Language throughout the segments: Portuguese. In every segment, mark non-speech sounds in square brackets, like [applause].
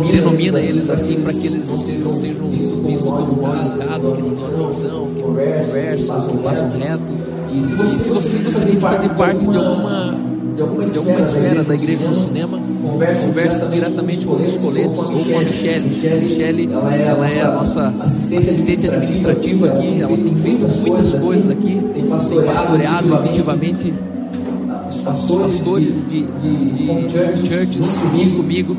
denomina eles assim para que eles não sejam vistos como mal educados, que não dão atenção, que não conversam, que passam reto. E se você gostaria de fazer parte de alguma de alguma esfera da igreja no cinema, converse diretamente com os coletes ou com a Michelle. A Michelle, ela é a nossa assistente administrativa aqui, ela tem feito muitas coisas aqui, tem pastoreado efetivamente os pastores de, de, de churches junto comigo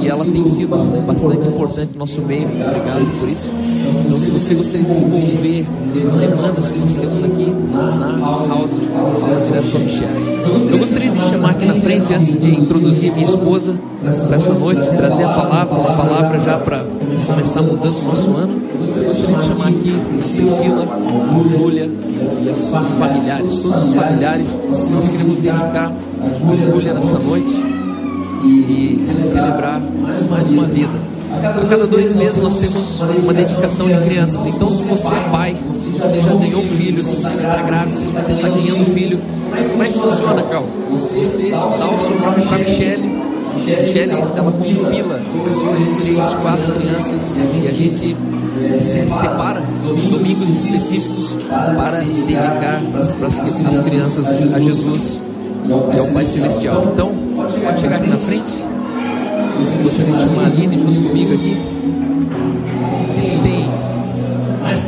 e ela tem sido bastante importante no nosso meio. Obrigado por isso. Então, se você gostaria de se envolver em demandas que nós temos aqui na House, fala direto com a Michelle. Eu gostaria de chamar aqui na frente, antes de introduzir minha esposa para essa noite, trazer a palavra, uma palavra já para começar mudando o nosso ano. Gostaria de chamar aqui Priscila, Júlia e os familiares, todos os familiares. Nós queremos dedicar a Júlia nessa noite e celebrar mais uma vida. A cada dois meses nós temos uma dedicação de crianças. Então, se você é pai, se você já ganhou filho, se você está grávida, se você está ganhando filho, como é que funciona, Cal? Você dá o seu nome para Michelle. Michelle, ela compila duas, três, quatro crianças e a gente é, separa domingos específicos para dedicar as crianças a Jesus e ao Pai Celestial. Então, pode chegar aqui na frente. Gostaria de chamar a Aline junto comigo aqui. Tem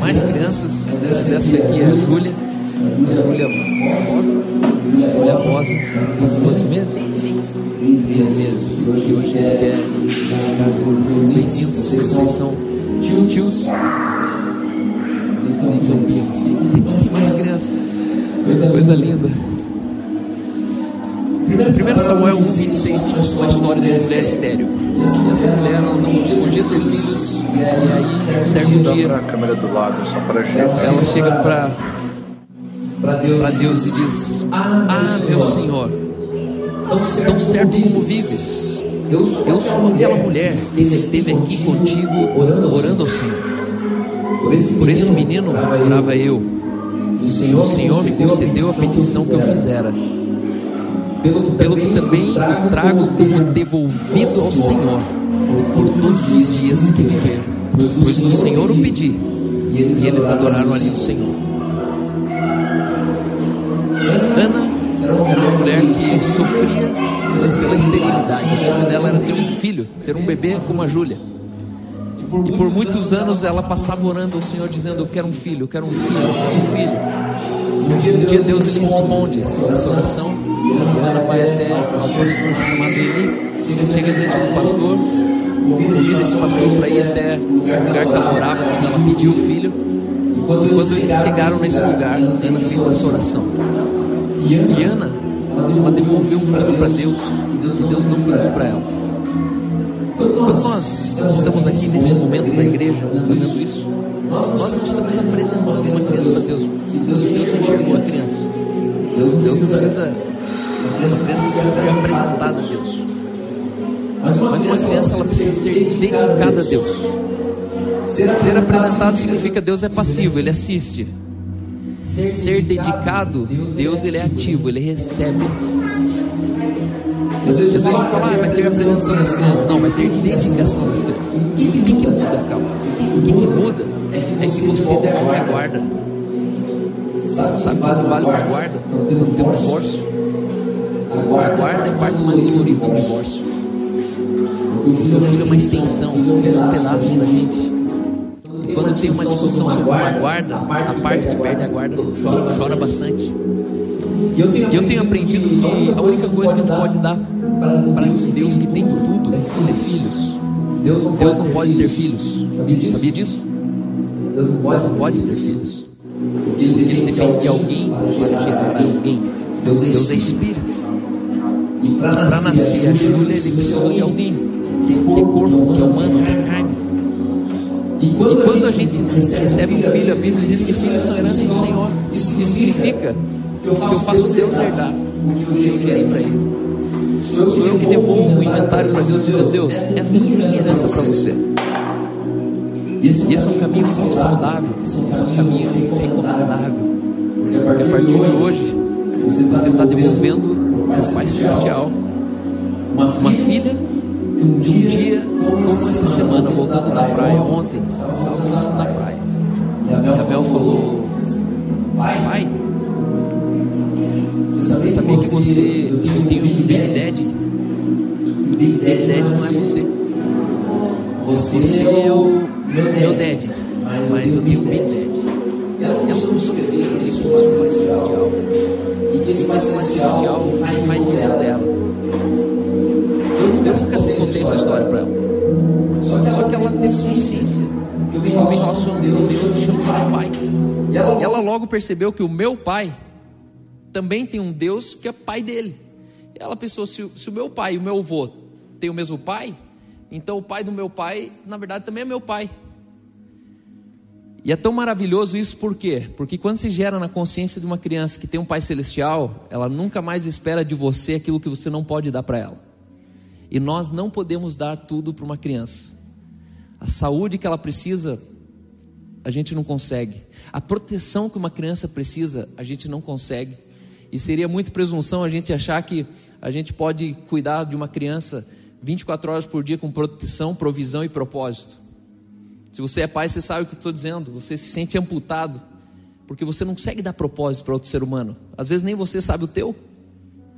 mais crianças, mas essa aqui é a Júlia. Júlia Rosa. Júlia Rosa. Quantos meses? Três meses. E hoje a gente quer bem-vindos. Vocês são tios. Então, tem mais crianças. Coisa linda. 1 Samuel 1,26 conta uma história de uma mulher estéreo. E essa mulher ela não podia ter filhos. E aí, certo dia, ela chega para para Deus e diz: Ah, meu Senhor, tão certo como vives, eu sou aquela mulher que esteve aqui contigo orando ao Senhor. Por esse menino orava eu. O Senhor me concedeu a petição que eu fizera. pelo que também o trago como devolvido ao Senhor por todos os dias que viver, pois do Senhor o pedi, e eles adoraram ali o Senhor. Era uma mulher que sofria pela esterilidade, o sonho dela era ter um filho, ter um bebê como a Júlia. E por muitos anos ela passava orando ao Senhor, dizendo: Eu quero um filho, eu quero um filho, eu quero um filho. Um dia Deus lhe responde essa oração ela vai até um pastor chamado Eli, chega diante do pastor, convida esse pastor para ir até o lugar que ela morava, quando ela pediu o filho. E quando eles chegaram nesse lugar, Ana fez essa oração. E Ana, ela devolveu um filho para Deus, que Deus não pediu para ela. Quando nós estamos aqui nesse momento na igreja fazendo isso, nós não estamos apresentando uma criança para Deus. Deus enxergou a criança. Deus não precisa essa criança precisa ser apresentada a Deus. Mas uma criança ela precisa ser dedicada a Deus. Ser apresentado significa Deus é passivo, ele assiste. Ser dedicado, Deus ele é ativo, ele recebe. Às vezes a gente fala, ah, vai ter apresentação das crianças. Não, vai ter dedicação das crianças. O que, que muda, calma? O que, que muda é que você devolve a guarda. Sabe quanto vale uma guarda? Quando tem um divórcio? A guarda é parte mais dolorida do divórcio. O filho é uma extensão, o filho é um pedaço da gente. Quando tem uma discussão sobre uma guarda, a parte que perde a guarda chora bastante. E eu tenho aprendido que a única coisa que a gente pode dar para Deus que tem tudo é filhos. Deus não pode ter filhos. Sabia disso? Deus não pode ter filhos. Porque ele depende de alguém para gerar alguém. Deus é espírito. E para nascer a Júlia, ele precisou de alguém que é corpo, que é humano, é carne. E quando a gente recebe um filho, a Bíblia diz que filhos são herança do Senhor. Isso significa que eu faço Deus herdar o que eu gerei para Ele. Sou eu que devolvo o inventário para Deus, dizendo: Deus, essa é a minha herança para você. E esse é um caminho muito saudável, esse é um caminho recomendável. Porque a partir de hoje, você está devolvendo Pai Celestial, uma filha um dia, como essa semana, voltando da praia, ontem, estava voltando da praia. E a Mel falou: Pai, você sabia que você, eu tenho um Big Daddy? Big Daddy não é você. Você é o meu Daddy, mas eu tenho um Big Daddy. Ela começou a me dizer que existe um Pai Celestial. E que esse Pai Celestial logo percebeu que o meu pai também tem um Deus que é pai dele. E ela pensou: se, se o meu pai e o meu avô têm o mesmo pai, então o pai do meu pai, na verdade, também é meu pai. E é tão maravilhoso isso por quê? Porque quando se gera na consciência de uma criança que tem um pai celestial, ela nunca mais espera de você aquilo que você não pode dar para ela. E nós não podemos dar tudo para uma criança. A saúde que ela precisa, a gente não consegue. A proteção que uma criança precisa, a gente não consegue. E seria muito presunção a gente achar que a gente pode cuidar de uma criança 24 horas por dia com proteção, provisão e propósito. Se você é pai, você sabe o que eu estou dizendo. Você se sente amputado, porque você não consegue dar propósito para outro ser humano. Às vezes nem você sabe o teu,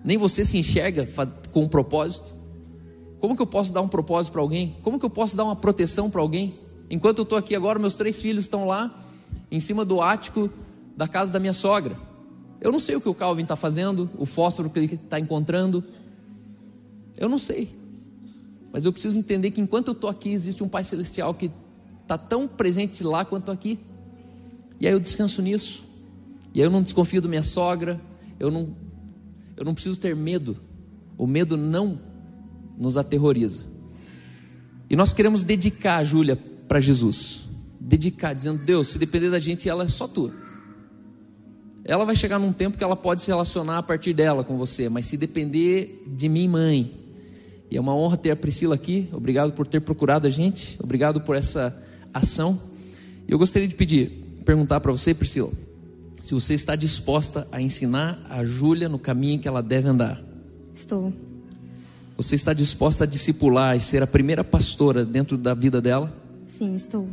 nem você se enxerga com um propósito. Como que eu posso dar um propósito para alguém? Como que eu posso dar uma proteção para alguém? Enquanto eu estou aqui agora, meus três filhos estão lá, em cima do ático da casa da minha sogra. Eu não sei o que o Calvin está fazendo, o fósforo que ele está encontrando. Eu não sei. Mas eu preciso entender que enquanto eu estou aqui, existe um Pai Celestial que está tão presente lá quanto aqui. E aí eu descanso nisso. E aí eu não desconfio da minha sogra. Eu não, eu não preciso ter medo. O medo não nos aterroriza. E nós queremos dedicar Júlia para Jesus. Dedicar, dizendo: Deus, se depender da gente, ela é só tua. Ela vai chegar num tempo que ela pode se relacionar a partir dela com você, mas se depender de mim, mãe. E é uma honra ter a Priscila aqui. Obrigado por ter procurado a gente. Obrigado por essa ação. Eu gostaria de pedir, perguntar para você, Priscila, se você está disposta a ensinar a Júlia no caminho que ela deve andar. Estou. Você está disposta a discipular e ser a primeira pastora dentro da vida dela? Sim, estou.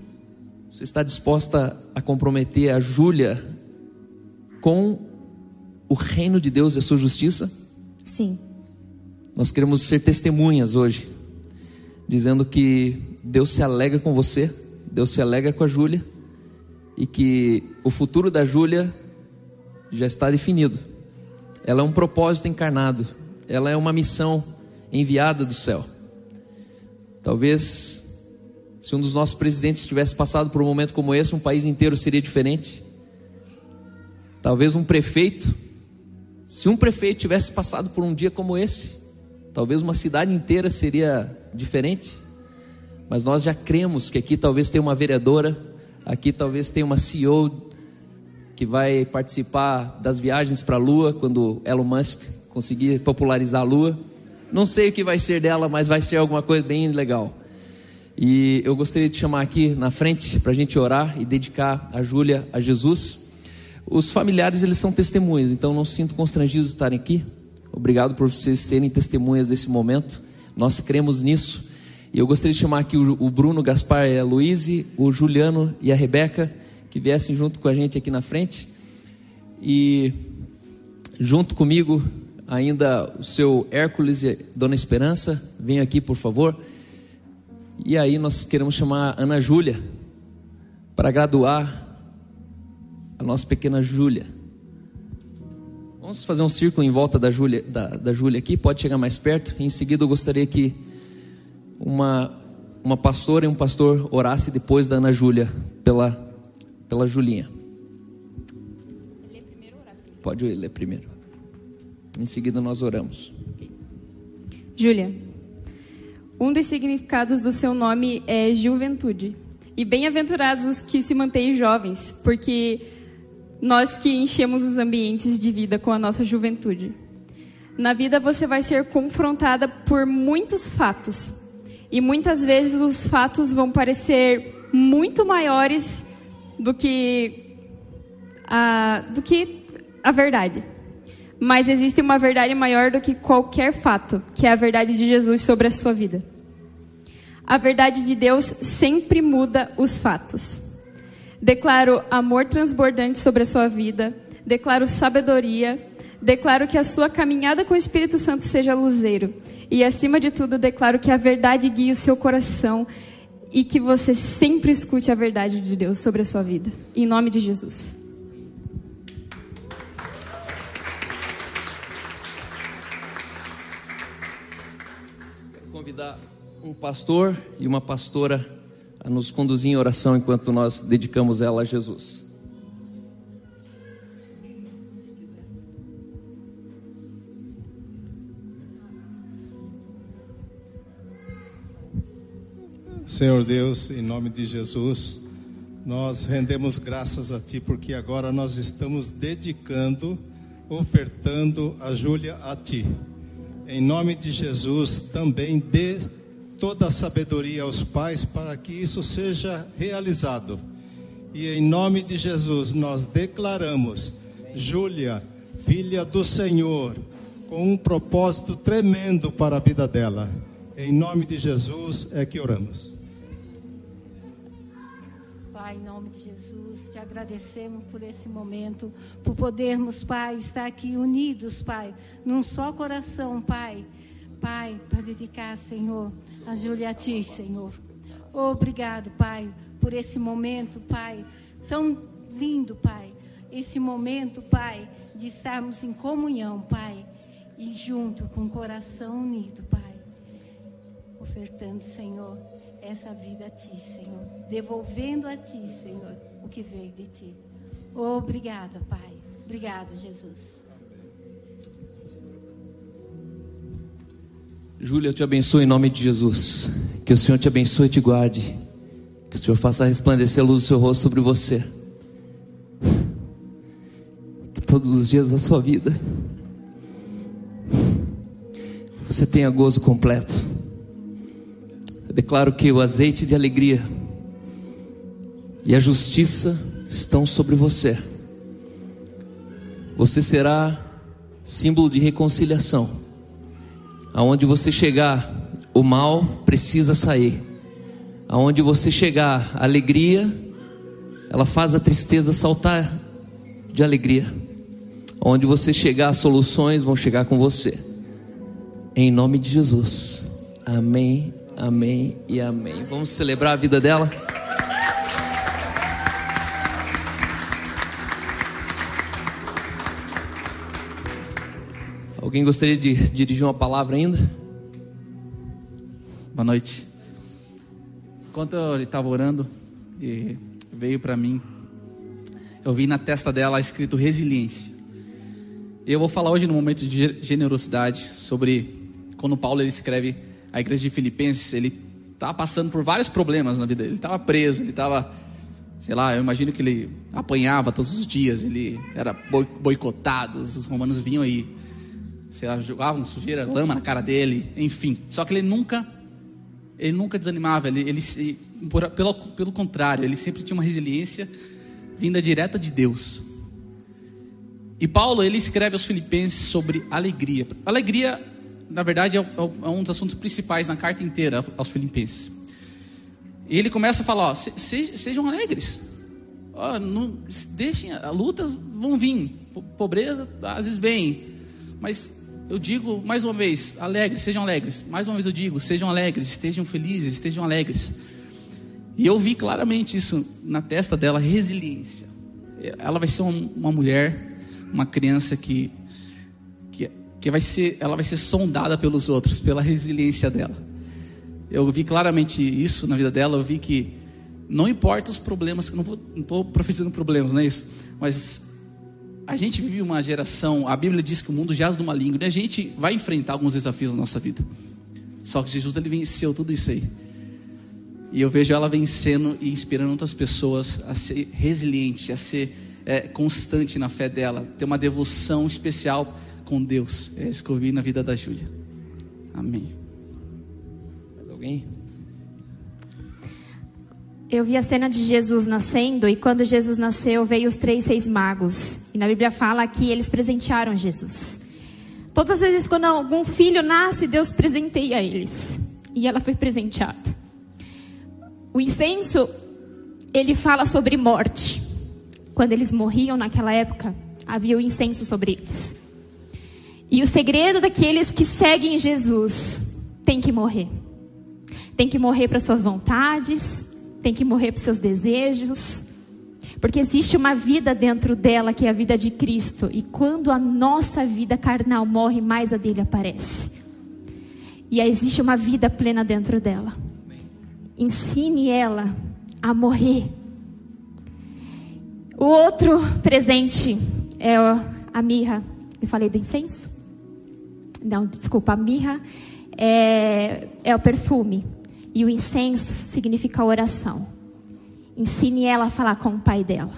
Você está disposta a comprometer a Júlia com o reino de Deus e a sua justiça? Sim. Nós queremos ser testemunhas hoje, dizendo que Deus se alegra com você, Deus se alegra com a Júlia e que o futuro da Júlia já está definido. Ela é um propósito encarnado, ela é uma missão enviada do céu. Talvez se um dos nossos presidentes tivesse passado por um momento como esse, um país inteiro seria diferente. Talvez um prefeito, se um prefeito tivesse passado por um dia como esse, talvez uma cidade inteira seria diferente. Mas nós já cremos que aqui talvez tenha uma vereadora, aqui talvez tenha uma CEO que vai participar das viagens para a Lua quando Elon Musk conseguir popularizar a Lua. Não sei o que vai ser dela, mas vai ser alguma coisa bem legal. E eu gostaria de chamar aqui na frente para a gente orar e dedicar a Júlia a Jesus. Os familiares, eles são testemunhas, então não sinto constrangido de estarem aqui. Obrigado por vocês serem testemunhas desse momento. Nós cremos nisso. E eu gostaria de chamar aqui o Bruno, Gaspar e a Luíse, o Juliano e a Rebeca, que viessem junto com a gente aqui na frente. E junto comigo, ainda o seu Hércules e Dona Esperança, venham aqui, por favor. E aí nós queremos chamar Ana Júlia para graduar a nossa pequena Júlia. Vamos fazer um círculo em volta da Júlia, da, da Júlia aqui, pode chegar mais perto. Em seguida eu gostaria que uma, uma pastora e um pastor orasse depois da Ana Júlia pela, pela Julinha. Pode ler primeiro. Em seguida nós oramos. Júlia, um dos significados do seu nome é juventude. E bem-aventurados os que se mantêm jovens, porque nós que enchemos os ambientes de vida com a nossa juventude. Na vida você vai ser confrontada por muitos fatos. E muitas vezes os fatos vão parecer muito maiores do que a, do que a verdade. Mas existe uma verdade maior do que qualquer fato, que é a verdade de Jesus sobre a sua vida. A verdade de Deus sempre muda os fatos. Declaro amor transbordante sobre a sua vida. Declaro sabedoria. Declaro que a sua caminhada com o Espírito Santo seja luzeiro. E acima de tudo, declaro que a verdade guie o seu coração e que você sempre escute a verdade de Deus sobre a sua vida. Em nome de Jesus. Quero convidar um pastor e uma pastora a nos conduzir em oração enquanto nós dedicamos ela a Jesus. Senhor Deus, em nome de Jesus, nós rendemos graças a Ti porque agora nós estamos dedicando, ofertando a Júlia a Ti. Em nome de Jesus, também dê toda a sabedoria aos pais para que isso seja realizado. E em nome de Jesus, nós declaramos Júlia, filha do Senhor, com um propósito tremendo para a vida dela. Em nome de Jesus é que oramos. Pai, em nome de Jesus, te agradecemos por esse momento, por podermos, Pai, estar aqui unidos, Pai, num só coração, Pai. Pai, para dedicar, Senhor, a Júlia a Ti, Senhor. Obrigado, Pai, por esse momento, Pai, tão lindo, Pai. Esse momento, Pai, de estarmos em comunhão, Pai, e junto com o coração unido, Pai. Ofertando, Senhor, essa vida a Ti, Senhor. Devolvendo a Ti, Senhor, o que veio de Ti. Obrigada, Pai. Obrigado, Jesus. Júlia, eu te abençoo em nome de Jesus. Que o Senhor te abençoe e te guarde. Que o Senhor faça resplandecer a luz do seu rosto sobre você. Que todos os dias da sua vida você tenha gozo completo. Eu declaro que o azeite de alegria e a justiça estão sobre você. Você será símbolo de reconciliação. Aonde você chegar, o mal precisa sair. Aonde você chegar, a alegria, ela faz a tristeza saltar de alegria. Onde você chegar, soluções vão chegar com você. Em nome de Jesus. Amém, amém e amém. Vamos celebrar a vida dela? Alguém gostaria de dirigir uma palavra ainda? Boa noite. Enquanto eu estava orando, veio para mim, eu vi na testa dela escrito resiliência. Eu vou falar hoje no momento de generosidade sobre quando Paulo ele escreve a igreja de Filipenses, ele estava passando por vários problemas na vida. Ele estava preso, ele estava, sei lá, eu imagino que ele apanhava todos os dias, ele era boicotado, os romanos vinham aí, sei lá, jogavam sujeira, lama na cara dele, enfim. Só que ele nunca, ele nunca desanimava, ele, ele por, pelo, pelo contrário, ele sempre tinha uma resiliência vinda direta de Deus. E Paulo, ele escreve aos filipenses sobre alegria. Alegria na verdade, é, é um dos assuntos principais na carta inteira aos Filipenses. E ele começa a falar: ó, se, se, sejam alegres, não, deixem, a luta vão vir, pobreza às vezes vem, mas eu digo mais uma vez: alegres, sejam alegres. Mais uma vez eu digo: sejam alegres, estejam felizes, estejam alegres. E eu vi claramente isso na testa dela: resiliência. Ela vai ser uma, mulher, uma criança que que vai ser, ela vai ser sondada pelos outros, pela resiliência dela. Eu vi claramente isso na vida dela, eu vi que não importa os problemas, que não estou profetizando problemas, não é isso, mas a gente vive uma geração, a Bíblia diz que o mundo jaz no maligno, e a gente vai enfrentar alguns desafios na nossa vida. Só que Jesus ele venceu tudo isso aí. E eu vejo ela vencendo e inspirando outras pessoas a ser resiliente, a ser é, constante na fé dela, ter uma devoção especial com Deus. É isso que eu vi na vida da Júlia. Amém. Mais alguém? Eu vi a cena de Jesus nascendo e quando Jesus nasceu veio os três reis magos. E na Bíblia fala que eles presentearam Jesus. Todas as vezes quando algum filho nasce, Deus presenteia eles. E ela foi presenteada. O incenso, ele fala sobre morte. Quando eles morriam naquela época, havia o incenso sobre eles. E o segredo daqueles que seguem Jesus tem que morrer. Tem que morrer para suas vontades, tem que morrer para seus desejos, porque existe uma vida dentro dela que é a vida de Cristo. E quando a nossa vida carnal morre, mais a dele aparece. E existe uma vida plena dentro dela. Ensine ela a morrer. O outro presente é a mirra. Eu falei do incenso? Não, desculpa, a mirra é, é o perfume. E o incenso significa oração. Ensine ela a falar com o pai dela.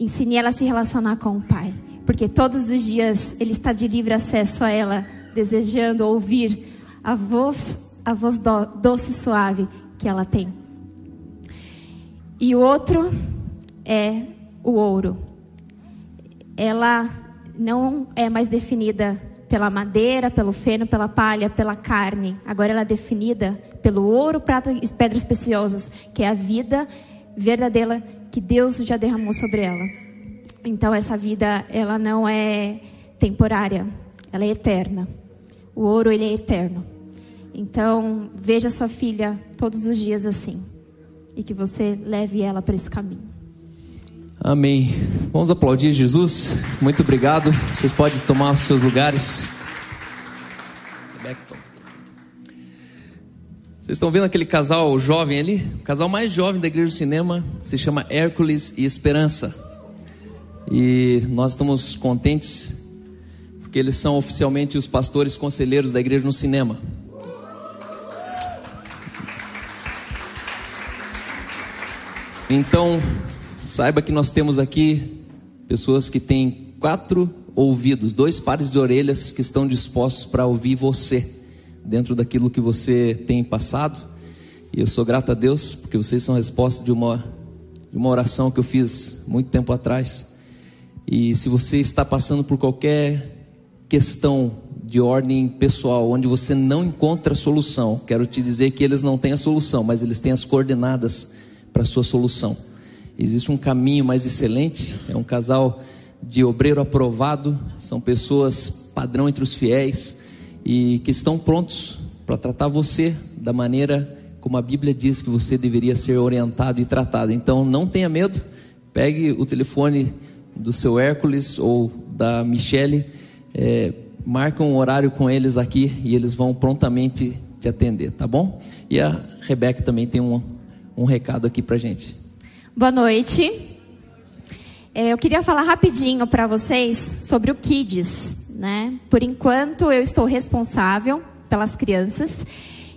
Ensine ela a se relacionar com o pai. Porque todos os dias ele está de livre acesso a ela, desejando ouvir a voz, a voz do, doce e suave que ela tem. E o outro é o ouro. Ela não é mais definida pela madeira, pelo feno, pela palha, pela carne. Agora ela é definida pelo ouro, prata e pedras preciosas, que é a vida verdadeira que Deus já derramou sobre ela. Então essa vida, ela não é temporária, ela é eterna. O ouro ele é eterno. Então, veja sua filha todos os dias assim e que você leve ela para esse caminho. Amém. Vamos aplaudir Jesus. Muito obrigado. Vocês podem tomar os seus lugares. Vocês estão vendo aquele casal jovem ali? O casal mais jovem da igreja do cinema se chama Hércules e Esperança. E nós estamos contentes porque eles são oficialmente os pastores conselheiros da igreja no cinema. Então, saiba que nós temos aqui pessoas que têm quatro ouvidos, dois pares de orelhas que estão dispostos para ouvir você dentro daquilo que você tem passado. E eu sou grato a Deus porque vocês são a resposta de uma, de uma oração que eu fiz muito tempo atrás. E se você está passando por qualquer questão de ordem pessoal, onde você não encontra solução, quero te dizer que eles não têm a solução, mas eles têm as coordenadas para a sua solução. Existe um caminho mais excelente, é um casal de obreiro aprovado, são pessoas padrão entre os fiéis e que estão prontos para tratar você da maneira como a Bíblia diz que você deveria ser orientado e tratado. Então não tenha medo, pegue o telefone do seu Hércules ou da Michele, é, marca um horário com eles aqui e eles vão prontamente te atender, tá bom? E a Rebeca também tem um, um recado aqui para gente. Boa noite. É, eu queria falar rapidinho para vocês sobre o Kids né? Por enquanto eu estou responsável pelas crianças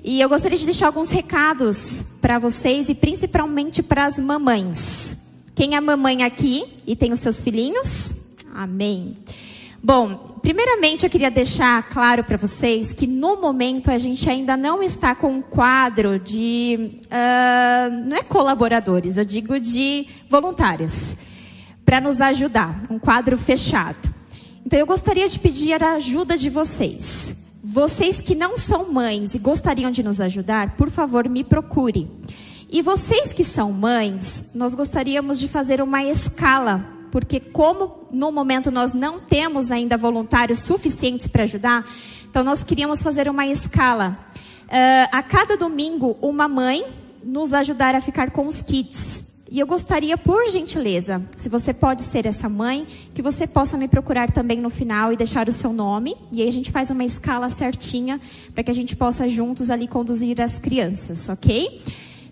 e eu gostaria de deixar alguns recados para vocês e principalmente para as mamães. Quem é mamãe aqui e tem os seus filhinhos? Amém. Bom, primeiramente eu queria deixar claro para vocês que no momento a gente ainda não está com um quadro de. Uh, não é colaboradores, eu digo de voluntários, para nos ajudar, um quadro fechado. Então eu gostaria de pedir a ajuda de vocês. Vocês que não são mães e gostariam de nos ajudar, por favor, me procure. E vocês que são mães, nós gostaríamos de fazer uma escala, porque como no momento nós não temos ainda voluntários suficientes para ajudar, então nós queríamos fazer uma escala. Uh, a cada domingo, uma mãe nos ajudar a ficar com os kits. E eu gostaria, por gentileza, se você pode ser essa mãe, que você possa me procurar também no final e deixar o seu nome. E aí a gente faz uma escala certinha para que a gente possa juntos ali conduzir as crianças, ok?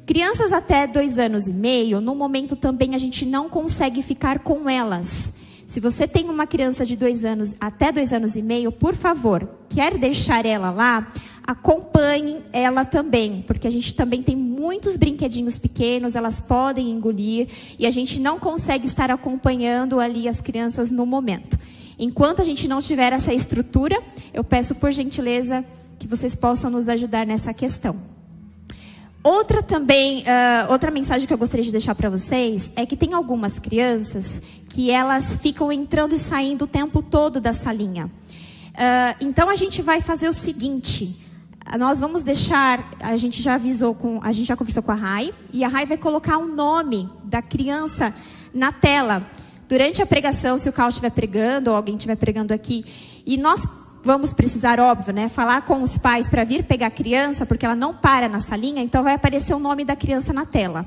Crianças até dois anos e meio, no momento também a gente não consegue ficar com elas. Se você tem uma criança de dois anos até dois anos e meio, por favor, quer deixar ela lá, acompanhem ela também, porque a gente também tem muitos brinquedinhos pequenos, elas podem engolir e a gente não consegue estar acompanhando ali as crianças no momento. Enquanto a gente não tiver essa estrutura, eu peço por gentileza que vocês possam nos ajudar nessa questão. Outra também, uh, outra mensagem que eu gostaria de deixar para vocês é que tem algumas crianças que elas ficam entrando e saindo o tempo todo da salinha. Uh, então a gente vai fazer o seguinte: nós vamos deixar, a gente já avisou com, a gente já conversou com a Rai, e a Rai vai colocar o nome da criança na tela. Durante a pregação, se o Carl estiver pregando ou alguém estiver pregando aqui, e nós vamos precisar, óbvio, né, falar com os pais para vir pegar a criança, porque ela não para na salinha, então vai aparecer o nome da criança na tela.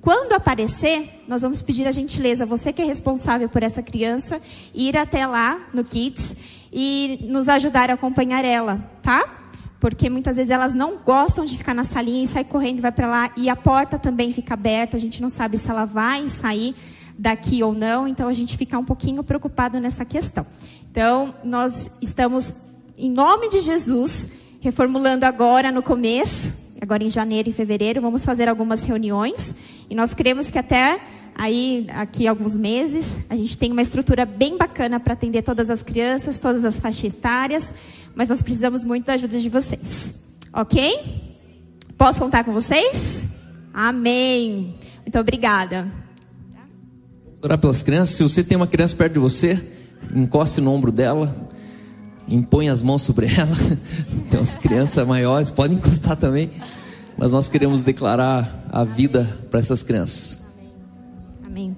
Quando aparecer, nós vamos pedir a gentileza, você que é responsável por essa criança, ir até lá no Kids e nos ajudar a acompanhar ela, tá? Porque muitas vezes elas não gostam de ficar na salinha e sai correndo vai para lá e a porta também fica aberta, a gente não sabe se ela vai sair daqui ou não, então a gente fica um pouquinho preocupado nessa questão. Então, nós estamos em nome de Jesus reformulando agora no começo agora em janeiro e fevereiro, vamos fazer algumas reuniões e nós queremos que até aí, aqui alguns meses, a gente tem uma estrutura bem bacana para atender todas as crianças, todas as faixas etárias, mas nós precisamos muito da ajuda de vocês. Ok? Posso contar com vocês? Amém. Muito obrigada. Orar pelas crianças. Se você tem uma criança perto de você, encoste no ombro dela, impõe as mãos sobre [laughs] ela. Tem umas crianças maiores, podem encostar também. Mas nós queremos declarar a vida para essas crianças. Amém.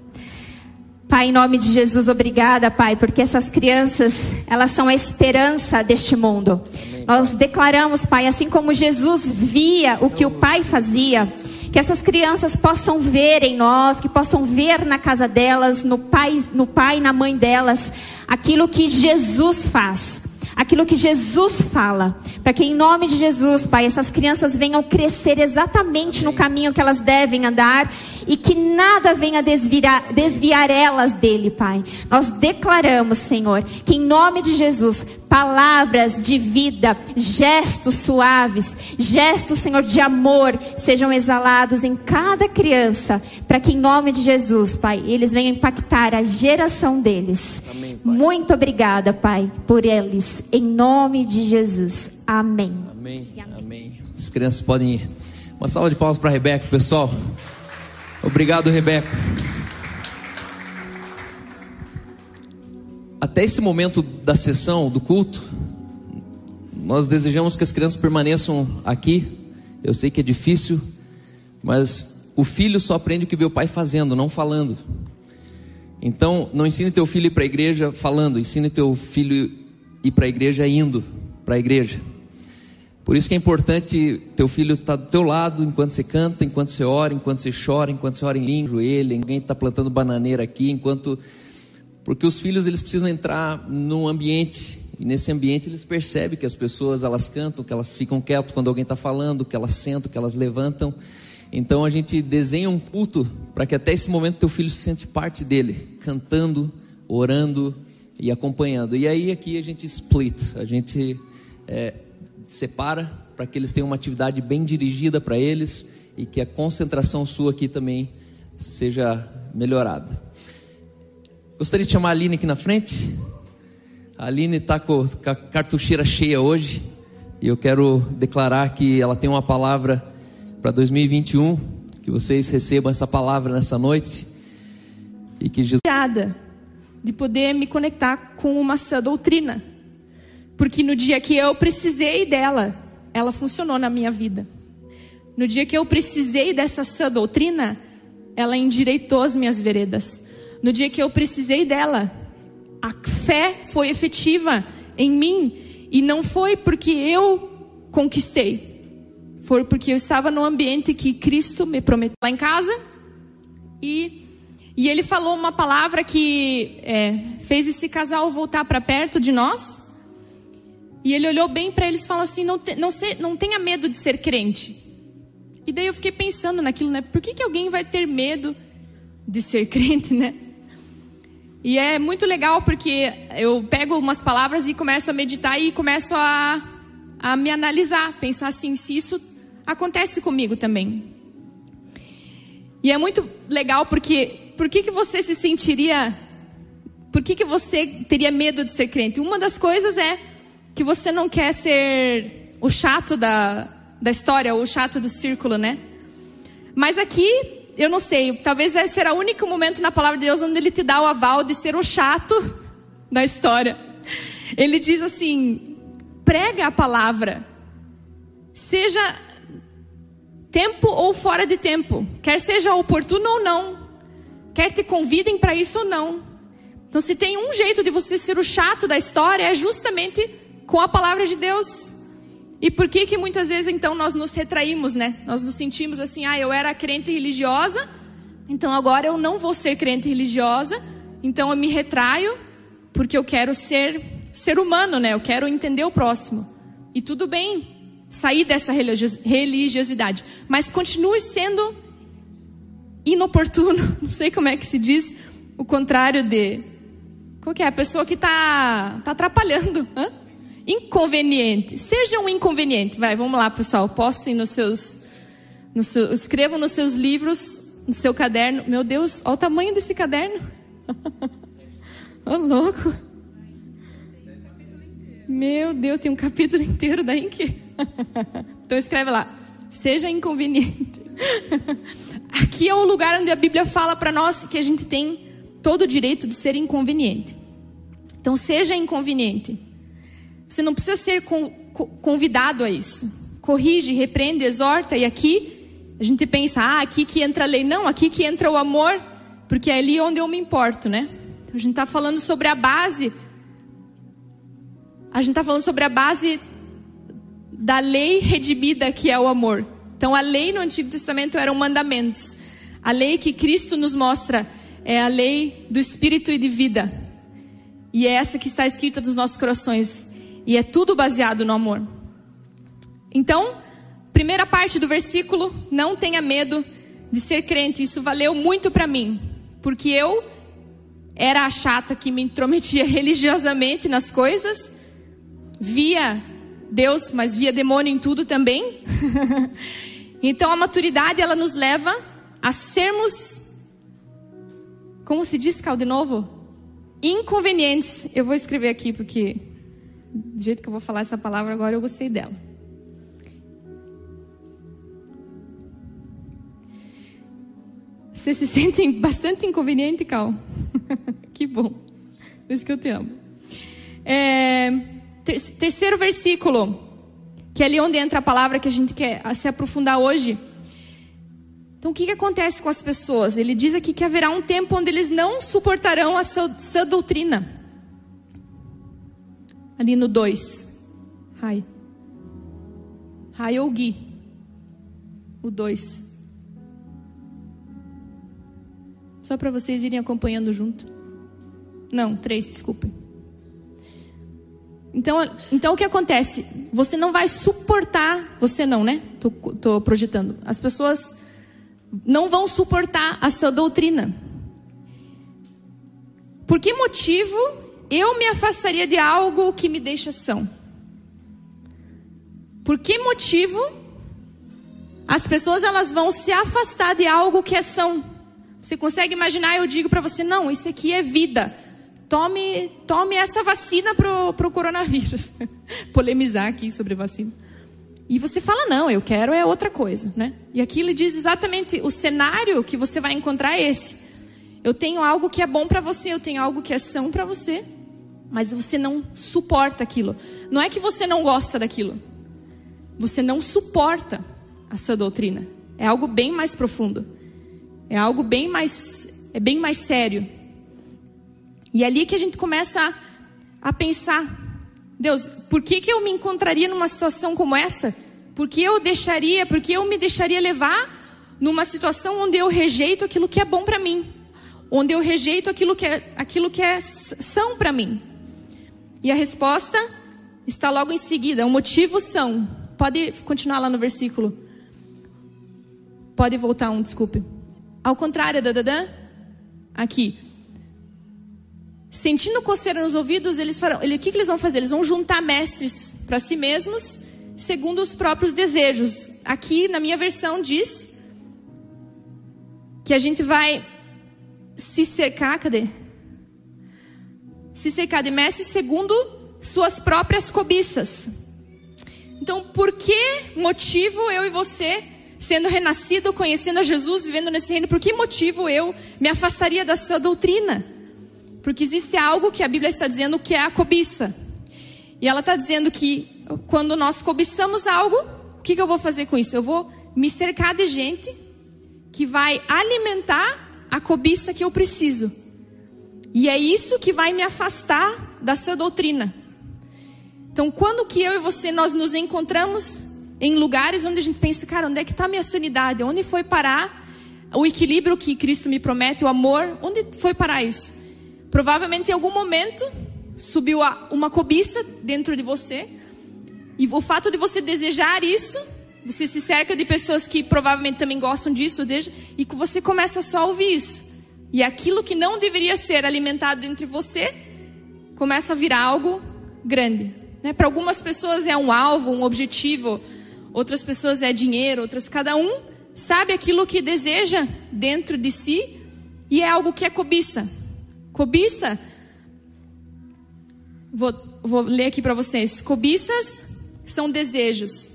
Pai, em nome de Jesus, obrigada, Pai, porque essas crianças, elas são a esperança deste mundo. Amém. Nós declaramos, Pai, assim como Jesus via o que o Pai fazia, que essas crianças possam ver em nós, que possam ver na casa delas, no pai, no pai, na mãe delas, aquilo que Jesus faz aquilo que Jesus fala, para que em nome de Jesus, Pai, essas crianças venham crescer exatamente no caminho que elas devem andar e que nada venha desviar, desviar elas dele, Pai. Nós declaramos, Senhor, que em nome de Jesus, palavras de vida, gestos suaves, gestos, Senhor, de amor, sejam exalados em cada criança, para que em nome de Jesus, Pai, eles venham impactar a geração deles. Amém, Muito obrigada, Pai, por eles, em nome de Jesus. Amém. Amém. Amém. As crianças podem ir. Uma salva de palmas para a Rebeca, pessoal. Obrigado, Rebeca. até esse momento da sessão, do culto, nós desejamos que as crianças permaneçam aqui. Eu sei que é difícil, mas o filho só aprende o que vê o pai fazendo, não falando. Então, não ensine teu filho ir para a igreja falando, ensine teu filho ir para a igreja indo para a igreja. Por isso que é importante teu filho estar tá do teu lado enquanto você canta, enquanto você ora, enquanto você chora, enquanto você ora em língua, joelho, alguém está plantando bananeira aqui, enquanto porque os filhos eles precisam entrar num ambiente e nesse ambiente eles percebem que as pessoas elas cantam, que elas ficam quietas quando alguém está falando, que elas sentam, que elas levantam. Então a gente desenha um culto para que até esse momento teu filho se sente parte dele, cantando, orando e acompanhando. E aí aqui a gente split, a gente é, separa para que eles tenham uma atividade bem dirigida para eles e que a concentração sua aqui também seja melhorada. Gostaria de chamar a Aline aqui na frente. A Aline está com a cartucheira cheia hoje. E eu quero declarar que ela tem uma palavra para 2021. Que vocês recebam essa palavra nessa noite. E que Jesus. De poder me conectar com uma sã doutrina. Porque no dia que eu precisei dela, ela funcionou na minha vida. No dia que eu precisei dessa sã doutrina, ela endireitou as minhas veredas no dia que eu precisei dela. A fé foi efetiva em mim e não foi porque eu conquistei. Foi porque eu estava no ambiente que Cristo me prometeu lá em casa e e ele falou uma palavra que é, fez esse casal voltar para perto de nós. E ele olhou bem para eles e falou assim: não, te, não, se, não tenha medo de ser crente. E daí eu fiquei pensando naquilo, né? Por que, que alguém vai ter medo de ser [laughs] crente, né? E é muito legal porque eu pego umas palavras e começo a meditar e começo a, a me analisar, pensar assim, se isso acontece comigo também. E é muito legal porque por que, que você se sentiria, por que, que você teria medo de ser crente? Uma das coisas é que você não quer ser o chato da, da história, ou o chato do círculo, né? Mas aqui eu não sei, talvez esse será o único momento na palavra de Deus onde ele te dá o aval de ser o chato da história. Ele diz assim: prega a palavra. seja tempo ou fora de tempo, quer seja oportuno ou não, quer te convidem para isso ou não. Então, se tem um jeito de você ser o chato da história, é justamente com a palavra de Deus. E por que que muitas vezes então nós nos retraímos, né? Nós nos sentimos assim, ah, eu era crente religiosa, então agora eu não vou ser crente religiosa, então eu me retraio porque eu quero ser ser humano, né? Eu quero entender o próximo. E tudo bem sair dessa religiosidade, mas continue sendo inoportuno. [laughs] Não sei como é que se diz o contrário de qual que é a pessoa que está tá atrapalhando, Hã? Inconveniente. Seja um inconveniente. Vai, vamos lá, pessoal. Postem nos seus, no seu, escrevam nos seus livros, no seu caderno. Meu Deus, olha o tamanho desse caderno. [laughs] Ô, oh, louco. Meu Deus, tem um capítulo inteiro da Inque. [laughs] então escreve lá. Seja inconveniente. [laughs] Aqui é o lugar onde a Bíblia fala para nós que a gente tem todo o direito de ser inconveniente. Então seja inconveniente. Você não precisa ser convidado a isso. Corrige, repreende, exorta. E aqui a gente pensa, ah, aqui que entra a lei. Não, aqui que entra o amor, porque é ali onde eu me importo, né? A gente está falando sobre a base. A gente está falando sobre a base da lei redimida que é o amor. Então a lei no Antigo Testamento eram mandamentos. A lei que Cristo nos mostra é a lei do espírito e de vida. E é essa que está escrita nos nossos corações. E é tudo baseado no amor. Então, primeira parte do versículo, não tenha medo de ser crente. Isso valeu muito para mim, porque eu era a chata que me intrometia [laughs] religiosamente nas coisas, via Deus, mas via demônio em tudo também. [laughs] então a maturidade ela nos leva a sermos como se diz, Cal, de novo? Inconvenientes. Eu vou escrever aqui porque do jeito que eu vou falar essa palavra agora, eu gostei dela. Você se sente bastante inconveniente, Cal? [laughs] que bom. Por isso que eu te amo. É, ter, terceiro versículo, que é ali onde entra a palavra que a gente quer se aprofundar hoje. Então, o que, que acontece com as pessoas? Ele diz aqui que haverá um tempo onde eles não suportarão a sua, sua doutrina ali no 2. Rai. Rai ou Gui. O 2. Só para vocês irem acompanhando junto. Não, 3, desculpe. Então, então o que acontece? Você não vai suportar, você não, né? Tô, tô projetando. As pessoas não vão suportar a sua doutrina. Por que motivo eu me afastaria de algo que me deixa são? Por que motivo as pessoas elas vão se afastar de algo que é são? Você consegue imaginar? Eu digo para você, não, isso aqui é vida. Tome, tome essa vacina pro, pro coronavírus. [laughs] Polemizar aqui sobre vacina. E você fala, não, eu quero é outra coisa, né? E aqui ele diz exatamente o cenário que você vai encontrar é esse. Eu tenho algo que é bom para você, eu tenho algo que é são para você, mas você não suporta aquilo. Não é que você não gosta daquilo. Você não suporta a sua doutrina. É algo bem mais profundo. É algo bem mais é bem mais sério. E é ali que a gente começa a, a pensar, Deus, por que, que eu me encontraria numa situação como essa? Por que eu deixaria, por que eu me deixaria levar numa situação onde eu rejeito aquilo que é bom para mim? onde eu rejeito aquilo que é, aquilo que é são para mim. E a resposta está logo em seguida. O motivo são. Pode continuar lá no versículo. Pode voltar um, desculpe. Ao contrário, dadadã, aqui. Sentindo coceira nos ouvidos, eles farão. Ele, o que, que eles vão fazer? Eles vão juntar mestres para si mesmos, segundo os próprios desejos. Aqui, na minha versão, diz que a gente vai se cercar, cadê? Se cercar de mestres segundo suas próprias cobiças. Então, por que motivo eu e você, sendo renascido, conhecendo a Jesus, vivendo nesse reino, por que motivo eu me afastaria da sua doutrina? Porque existe algo que a Bíblia está dizendo que é a cobiça. E ela está dizendo que quando nós cobiçamos algo, que, que eu vou fazer com isso? Eu vou me cercar de gente que vai alimentar a cobiça que eu preciso. E é isso que vai me afastar da sua doutrina. Então, quando que eu e você nós nos encontramos em lugares onde a gente pensa, cara, onde é que está a minha sanidade? Onde foi parar o equilíbrio que Cristo me promete, o amor? Onde foi parar isso? Provavelmente em algum momento subiu uma cobiça dentro de você. E o fato de você desejar isso, você se cerca de pessoas que provavelmente também gostam disso, e que você começa só a ouvir isso. E aquilo que não deveria ser alimentado entre você começa a virar algo grande. Né? Para algumas pessoas é um alvo, um objetivo, outras pessoas é dinheiro, outras cada um sabe aquilo que deseja dentro de si e é algo que é cobiça. Cobiça, vou, vou ler aqui para vocês. Cobiças são desejos.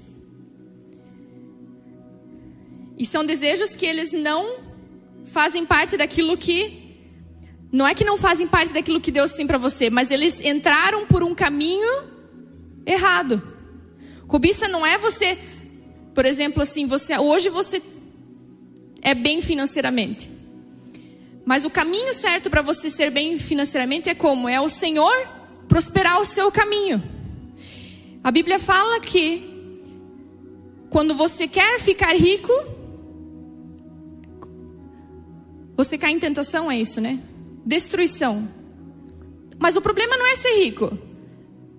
E são desejos que eles não fazem parte daquilo que não é que não fazem parte daquilo que Deus tem para você, mas eles entraram por um caminho errado. Cobiça não é você, por exemplo, assim, você hoje você é bem financeiramente. Mas o caminho certo para você ser bem financeiramente é como? É o Senhor prosperar o seu caminho. A Bíblia fala que quando você quer ficar rico, você cai em tentação, é isso, né? Destruição. Mas o problema não é ser rico.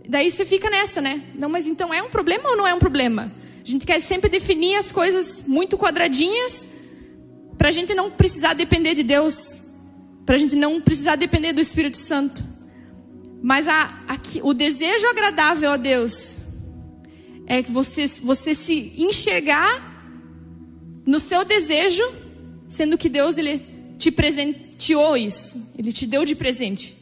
Daí você fica nessa, né? Não, mas então é um problema ou não é um problema? A gente quer sempre definir as coisas muito quadradinhas para a gente não precisar depender de Deus, para a gente não precisar depender do Espírito Santo. Mas a, a, o desejo agradável a Deus é que você, você se enxergar no seu desejo, sendo que Deus ele te presenteou isso, ele te deu de presente.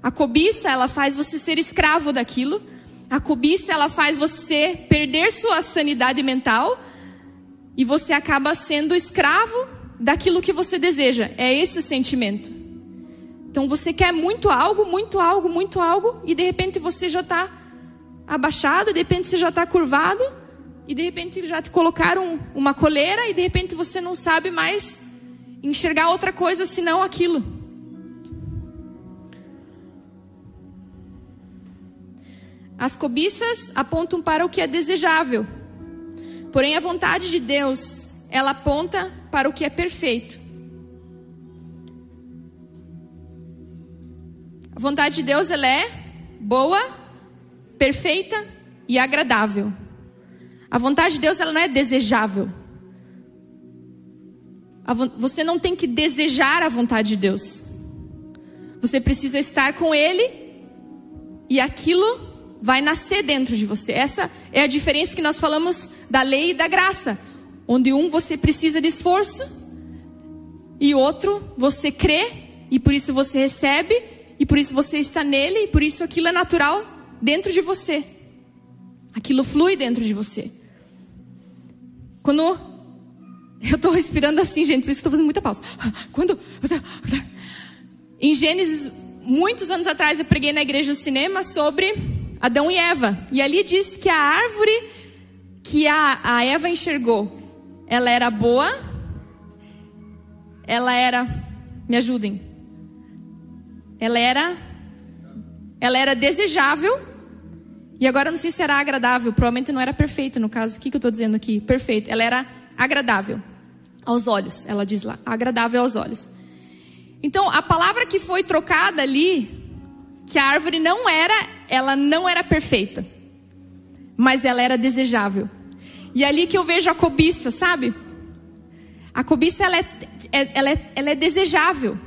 A cobiça, ela faz você ser escravo daquilo. A cobiça, ela faz você perder sua sanidade mental. E você acaba sendo escravo daquilo que você deseja. É esse o sentimento. Então você quer muito algo, muito algo, muito algo. E de repente você já está abaixado. De repente você já está curvado. E de repente já te colocaram uma coleira. E de repente você não sabe mais enxergar outra coisa senão aquilo. As cobiças apontam para o que é desejável. Porém, a vontade de Deus, ela aponta para o que é perfeito. A vontade de Deus, ela é boa, perfeita e agradável. A vontade de Deus, ela não é desejável. Você não tem que desejar a vontade de Deus. Você precisa estar com Ele e aquilo vai nascer dentro de você. Essa é a diferença que nós falamos da lei e da graça, onde um você precisa de esforço e outro você crê e por isso você recebe e por isso você está nele e por isso aquilo é natural dentro de você. Aquilo flui dentro de você. Quando eu estou respirando assim, gente, por isso estou fazendo muita pausa. Quando em Gênesis muitos anos atrás eu preguei na igreja do cinema sobre Adão e Eva. E ali diz que a árvore que a, a Eva enxergou, ela era boa, ela era, me ajudem, ela era, ela era desejável, e agora eu não sei se era agradável, provavelmente não era perfeita no caso, o que, que eu estou dizendo aqui? Perfeito, ela era agradável aos olhos, ela diz lá, agradável aos olhos. Então, a palavra que foi trocada ali, que a árvore não era ela não era perfeita, mas ela era desejável. E é ali que eu vejo a cobiça, sabe? A cobiça ela é, é, ela é, ela é desejável,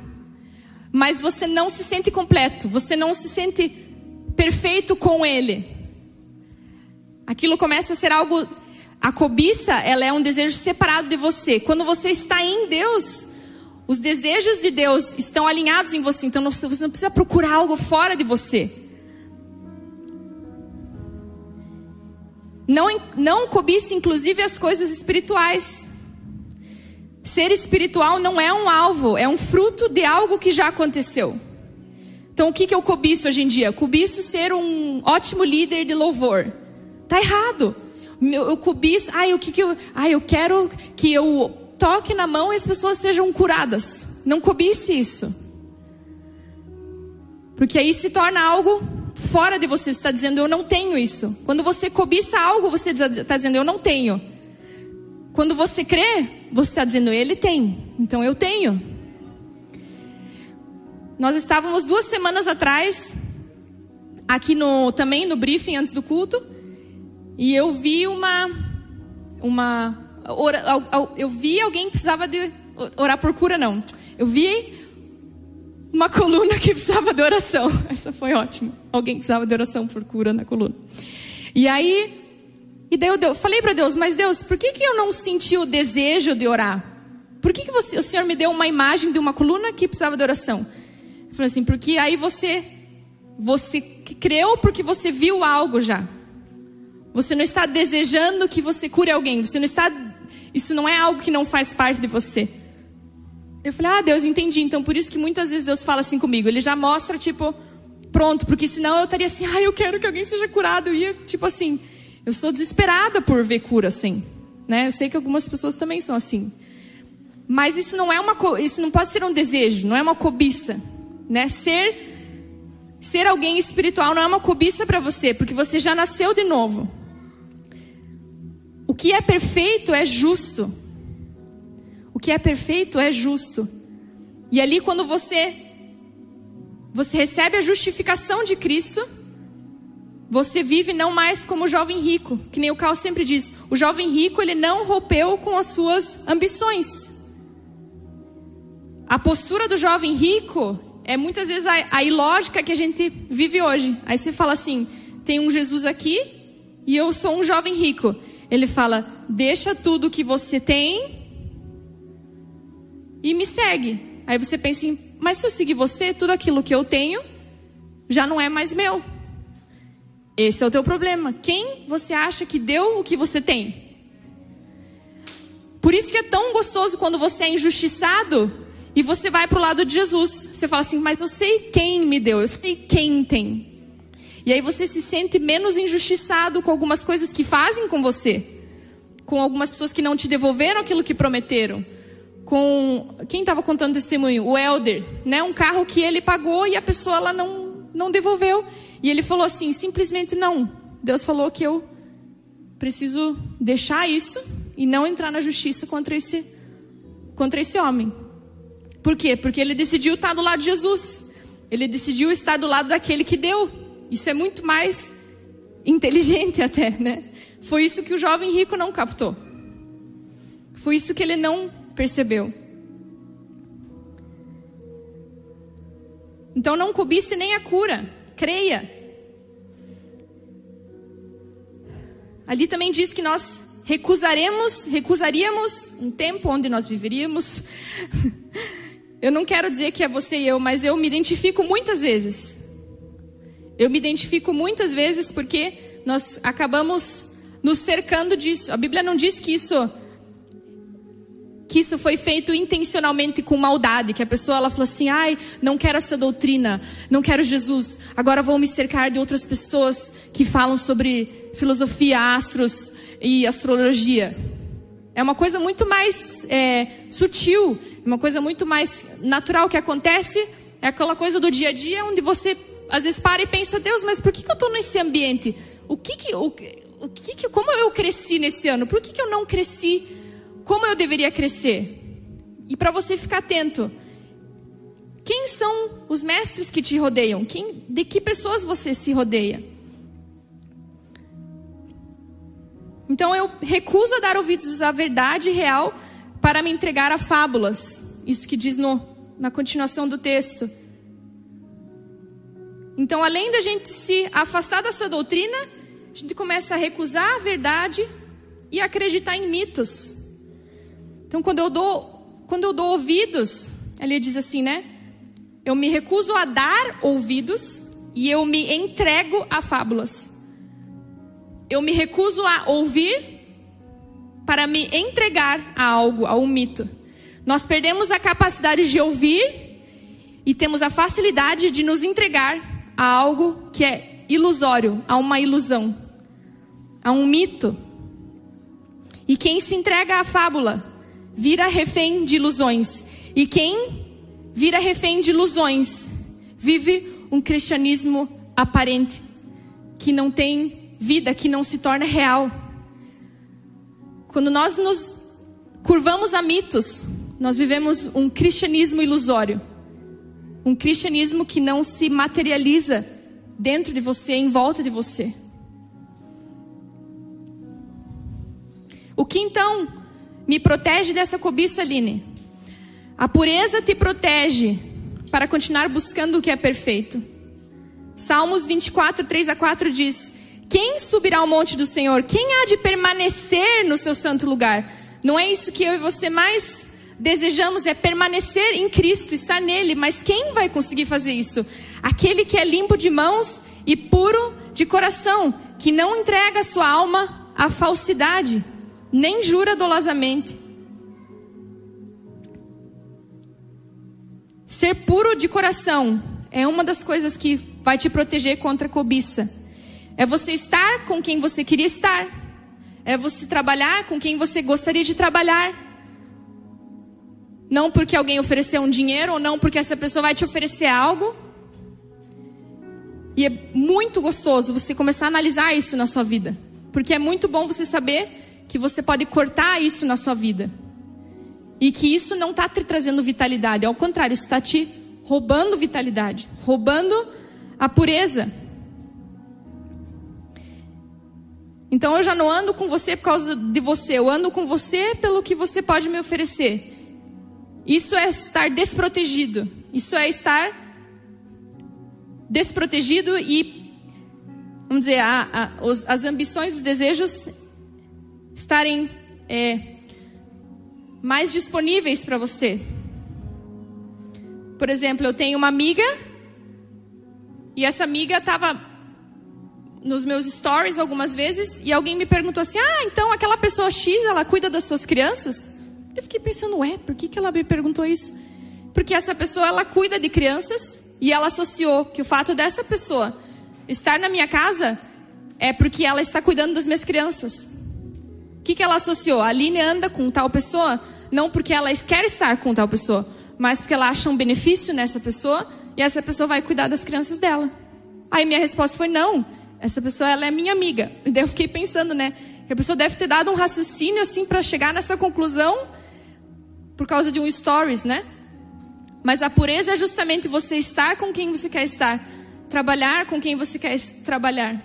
mas você não se sente completo, você não se sente perfeito com ele. Aquilo começa a ser algo. A cobiça, ela é um desejo separado de você. Quando você está em Deus, os desejos de Deus estão alinhados em você. Então você não precisa procurar algo fora de você. Não, não cobice, inclusive, as coisas espirituais. Ser espiritual não é um alvo, é um fruto de algo que já aconteceu. Então, o que, que eu cobiço hoje em dia? Cobiço ser um ótimo líder de louvor. Tá errado. Eu, cobiço, ai, o que que eu, ai, eu quero que eu toque na mão e as pessoas sejam curadas. Não cobice isso. Porque aí se torna algo fora de você. Você está dizendo, eu não tenho isso. Quando você cobiça algo, você está dizendo, eu não tenho. Quando você crê, você está dizendo, ele tem. Então eu tenho. Nós estávamos duas semanas atrás, aqui no também no briefing antes do culto, e eu vi uma. uma eu vi alguém que precisava de orar por cura, não. Eu vi uma coluna que precisava de oração. [laughs] Essa foi ótima. Alguém precisava de oração por cura na coluna. E aí, e daí eu Deus, falei para Deus, mas Deus, por que, que eu não senti o desejo de orar? Por que, que você, o Senhor me deu uma imagem de uma coluna que precisava de oração? Eu falei assim, porque aí você, você creu porque você viu algo já. Você não está desejando que você cure alguém. Você não está, isso não é algo que não faz parte de você. Eu falei, ah, Deus, entendi. Então por isso que muitas vezes Deus fala assim comigo. Ele já mostra, tipo, pronto, porque senão eu estaria assim, ah, eu quero que alguém seja curado. Eu ia, tipo assim, eu estou desesperada por ver cura assim. Né? Eu sei que algumas pessoas também são assim. Mas isso não é uma isso não pode ser um desejo, não é uma cobiça, né? Ser ser alguém espiritual não é uma cobiça para você, porque você já nasceu de novo. O que é perfeito é justo que é perfeito é justo. E ali quando você você recebe a justificação de Cristo, você vive não mais como o jovem rico, que nem o Carl sempre diz. O jovem rico, ele não rompeu com as suas ambições. A postura do jovem rico é muitas vezes a, a ilógica que a gente vive hoje. Aí você fala assim: tem um Jesus aqui e eu sou um jovem rico. Ele fala: deixa tudo que você tem e me segue. Aí você pensa assim, mas se eu seguir você, tudo aquilo que eu tenho já não é mais meu. Esse é o teu problema. Quem você acha que deu o que você tem? Por isso que é tão gostoso quando você é injustiçado e você vai para o lado de Jesus. Você fala assim, mas eu sei quem me deu, eu sei quem tem. E aí você se sente menos injustiçado com algumas coisas que fazem com você, com algumas pessoas que não te devolveram aquilo que prometeram com quem estava contando testemunho, o Elder, né? Um carro que ele pagou e a pessoa ela não não devolveu. E ele falou assim, simplesmente não. Deus falou que eu preciso deixar isso e não entrar na justiça contra esse contra esse homem. Por quê? Porque ele decidiu estar do lado de Jesus. Ele decidiu estar do lado daquele que deu. Isso é muito mais inteligente [laughs] até, né? Foi isso que o jovem rico não captou. Foi isso que ele não percebeu. Então não cobice nem a cura, creia. Ali também diz que nós recusaremos, recusaríamos um tempo onde nós viveríamos. [laughs] Eu não quero dizer que é você e eu, mas eu me identifico muitas vezes. Eu me identifico muitas vezes porque nós acabamos nos cercando disso. A Bíblia não diz que isso que isso foi feito intencionalmente com maldade, que a pessoa ela falou assim: "Ai, não quero essa doutrina, não quero Jesus. Agora vou me cercar de outras pessoas que falam sobre filosofia, astros e astrologia". É uma coisa muito mais é, sutil, uma coisa muito mais natural que acontece. É aquela coisa do dia a dia onde você às vezes para e pensa: Deus, mas por que, que eu estou nesse ambiente? O que que, o, o que que, como eu cresci nesse ano? Por que, que eu não cresci? como eu deveria crescer. E para você ficar atento, quem são os mestres que te rodeiam? Quem, de que pessoas você se rodeia? Então eu recuso a dar ouvidos à verdade real para me entregar a fábulas. Isso que diz no, na continuação do texto. Então, além da gente se afastar dessa doutrina, a gente começa a recusar a verdade e acreditar em mitos. Então, quando eu dou, quando eu dou ouvidos, ele diz assim, né? Eu me recuso a dar ouvidos e eu me entrego a fábulas. Eu me recuso a ouvir para me entregar a algo, a um mito. Nós perdemos a capacidade de ouvir e temos a facilidade de nos entregar a algo que é ilusório, a uma ilusão, a um mito. E quem se entrega à fábula vira refém de ilusões. E quem vira refém de ilusões vive um cristianismo aparente, que não tem vida, que não se torna real. Quando nós nos curvamos a mitos, nós vivemos um cristianismo ilusório. Um cristianismo que não se materializa dentro de você, em volta de você. O que então me protege dessa cobiça, Aline? A pureza te protege para continuar buscando o que é perfeito. Salmos 24, 3 a 4 diz: Quem subirá ao monte do Senhor? Quem há de permanecer no seu santo lugar? Não é isso que eu e você mais desejamos, é permanecer em Cristo, estar nele. Mas quem vai conseguir fazer isso? Aquele que é limpo de mãos e puro de coração, que não entrega sua alma à falsidade, nem jura dolosamente. Ser puro de coração é uma das coisas que vai te proteger contra a cobiça. É você estar com quem você queria estar. É você trabalhar com quem você gostaria de trabalhar. Não porque alguém ofereceu um dinheiro ou não porque essa pessoa vai te oferecer algo. E é muito gostoso você começar a analisar isso na sua vida. Porque é muito bom você saber que você pode cortar isso na sua vida. E que isso não está te trazendo vitalidade, ao contrário, está te roubando vitalidade, roubando a pureza. Então eu já não ando com você por causa de você, eu ando com você pelo que você pode me oferecer. Isso é estar desprotegido. Isso é estar desprotegido e, vamos dizer, a, a, os, as ambições, os desejos estarem é, mais disponíveis para você. Por exemplo, eu tenho uma amiga e essa amiga estava nos meus stories algumas vezes e alguém me perguntou assim: Ah, então aquela pessoa X ela cuida das suas crianças? Eu fiquei pensando, ué, por que, que ela me perguntou isso? Porque essa pessoa ela cuida de crianças e ela associou que o fato dessa pessoa estar na minha casa é porque ela está cuidando das minhas crianças. O que, que ela associou? A Aline anda com tal pessoa não porque ela quer estar com tal pessoa, mas porque ela acha um benefício nessa pessoa e essa pessoa vai cuidar das crianças dela. Aí minha resposta foi não, essa pessoa ela é minha amiga. E daí eu fiquei pensando, né? A pessoa deve ter dado um raciocínio assim para chegar nessa conclusão por causa de um stories, né? Mas a pureza é justamente você estar com quem você quer estar, trabalhar com quem você quer trabalhar.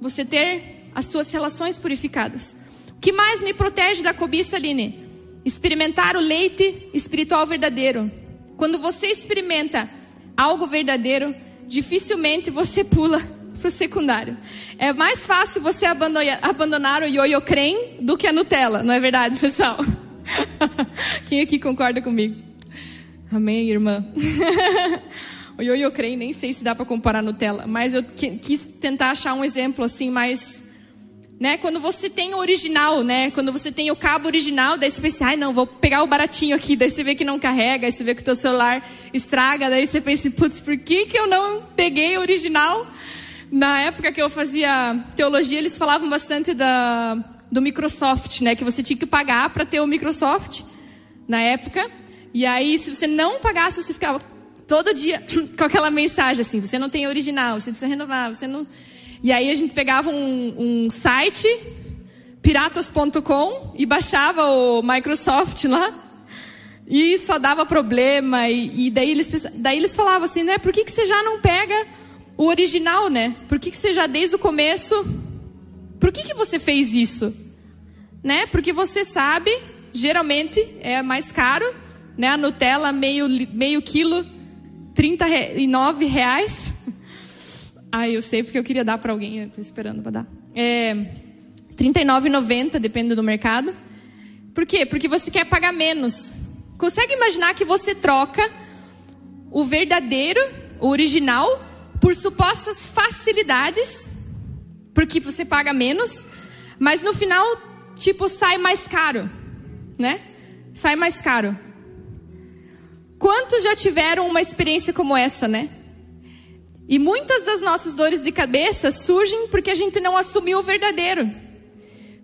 Você ter as suas relações purificadas. O que mais me protege da cobiça, Aline? Experimentar o leite espiritual verdadeiro. Quando você experimenta algo verdadeiro, dificilmente você pula [laughs] para o secundário. É mais fácil você abandonar o ioiô creme do que a Nutella, não é verdade, pessoal? [laughs] Quem aqui concorda comigo? Amém, irmã? [laughs] o ioiô creme, nem sei se dá para comparar Nutella, mas eu quis tentar achar um exemplo assim mais né? Quando você tem o original, né? Quando você tem o cabo original, daí você pensa, ai não, vou pegar o baratinho aqui, daí você vê que não carrega, aí você vê que o teu celular estraga, daí você pensa, putz, por que, que eu não peguei o original? Na época que eu fazia teologia, eles falavam bastante da, do Microsoft, né? Que você tinha que pagar para ter o Microsoft na época. E aí, se você não pagasse, você ficava todo dia [clears throat] com aquela mensagem assim: você não tem original, você precisa renovar, você não. E aí a gente pegava um, um site, piratas.com, e baixava o Microsoft lá. E só dava problema. E, e, daí, eles, daí eles falavam assim, né? Por que, que você já não pega o original, né? Por que, que você já desde o começo... Por que, que você fez isso? Né? Porque você sabe, geralmente é mais caro, né? A Nutella meio, meio quilo, 39 reais. [laughs] Ah, eu sei porque eu queria dar para alguém, estou esperando para dar. É, R$ 39,90, depende do mercado. Por quê? Porque você quer pagar menos. Consegue imaginar que você troca o verdadeiro, o original, por supostas facilidades, porque você paga menos, mas no final, tipo, sai mais caro, né? Sai mais caro. Quantos já tiveram uma experiência como essa, né? E muitas das nossas dores de cabeça surgem porque a gente não assumiu o verdadeiro.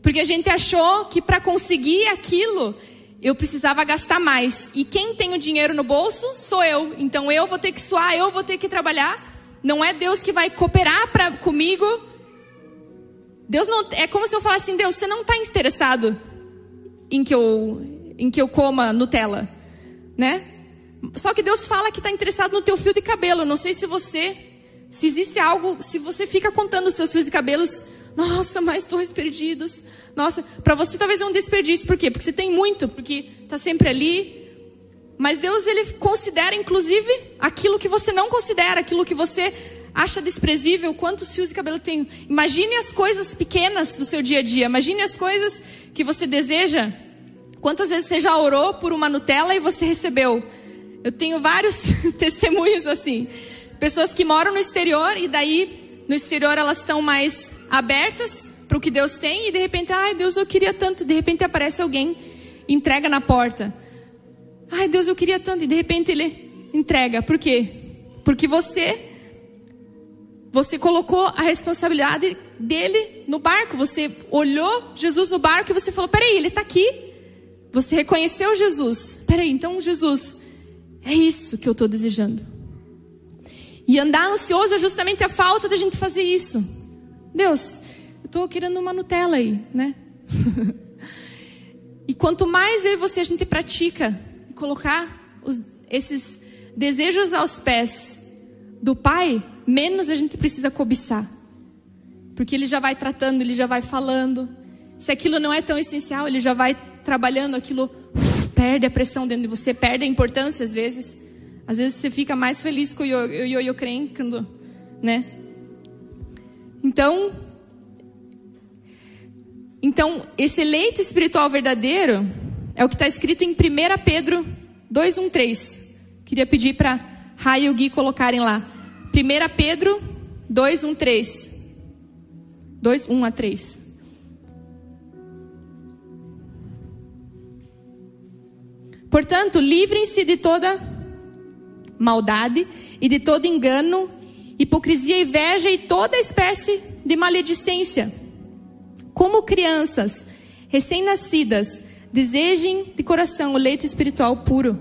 Porque a gente achou que para conseguir aquilo eu precisava gastar mais. E quem tem o dinheiro no bolso sou eu. Então eu vou ter que suar, eu vou ter que trabalhar. Não é Deus que vai cooperar pra, comigo. Deus não é como se eu falasse assim, Deus, você não está interessado em que eu em que eu coma Nutella, né? Só que Deus fala que está interessado no teu fio de cabelo. Não sei se você, se existe algo, se você fica contando os seus fios de cabelos, nossa, mais dois perdidos. Nossa, para você talvez é um desperdício. Por quê? Porque você tem muito, porque está sempre ali. Mas Deus ele considera inclusive aquilo que você não considera, aquilo que você acha desprezível, quantos fios de cabelo tem. Imagine as coisas pequenas do seu dia a dia. Imagine as coisas que você deseja. Quantas vezes você já orou por uma Nutella e você recebeu? Eu tenho vários [laughs] testemunhos assim. Pessoas que moram no exterior e daí no exterior elas estão mais abertas para o que Deus tem e de repente, ai Deus, eu queria tanto. De repente aparece alguém, entrega na porta. Ai Deus, eu queria tanto. E de repente ele entrega. Por quê? Porque você você colocou a responsabilidade dele no barco. Você olhou Jesus no barco e você falou: peraí, ele está aqui. Você reconheceu Jesus. Peraí, então Jesus, é isso que eu estou desejando. E andar ansioso é justamente a falta da gente fazer isso. Deus, eu estou querendo uma Nutella aí, né? [laughs] e quanto mais eu e você a gente pratica colocar os, esses desejos aos pés do Pai, menos a gente precisa cobiçar. Porque ele já vai tratando, ele já vai falando. Se aquilo não é tão essencial, ele já vai trabalhando aquilo, perde a pressão dentro de você, perde a importância às vezes. Às vezes você fica mais feliz com o ioiô crencando, né? Então, então, esse leite espiritual verdadeiro é o que está escrito em 1 Pedro 2,13. Queria pedir para Rai e o Gui colocarem lá. 1 Pedro 2, 1, 3. 2, 1 a 3. Portanto, livrem-se de toda maldade e de todo engano, hipocrisia, inveja e toda espécie de maledicência. Como crianças recém-nascidas, desejem de coração o leite espiritual puro,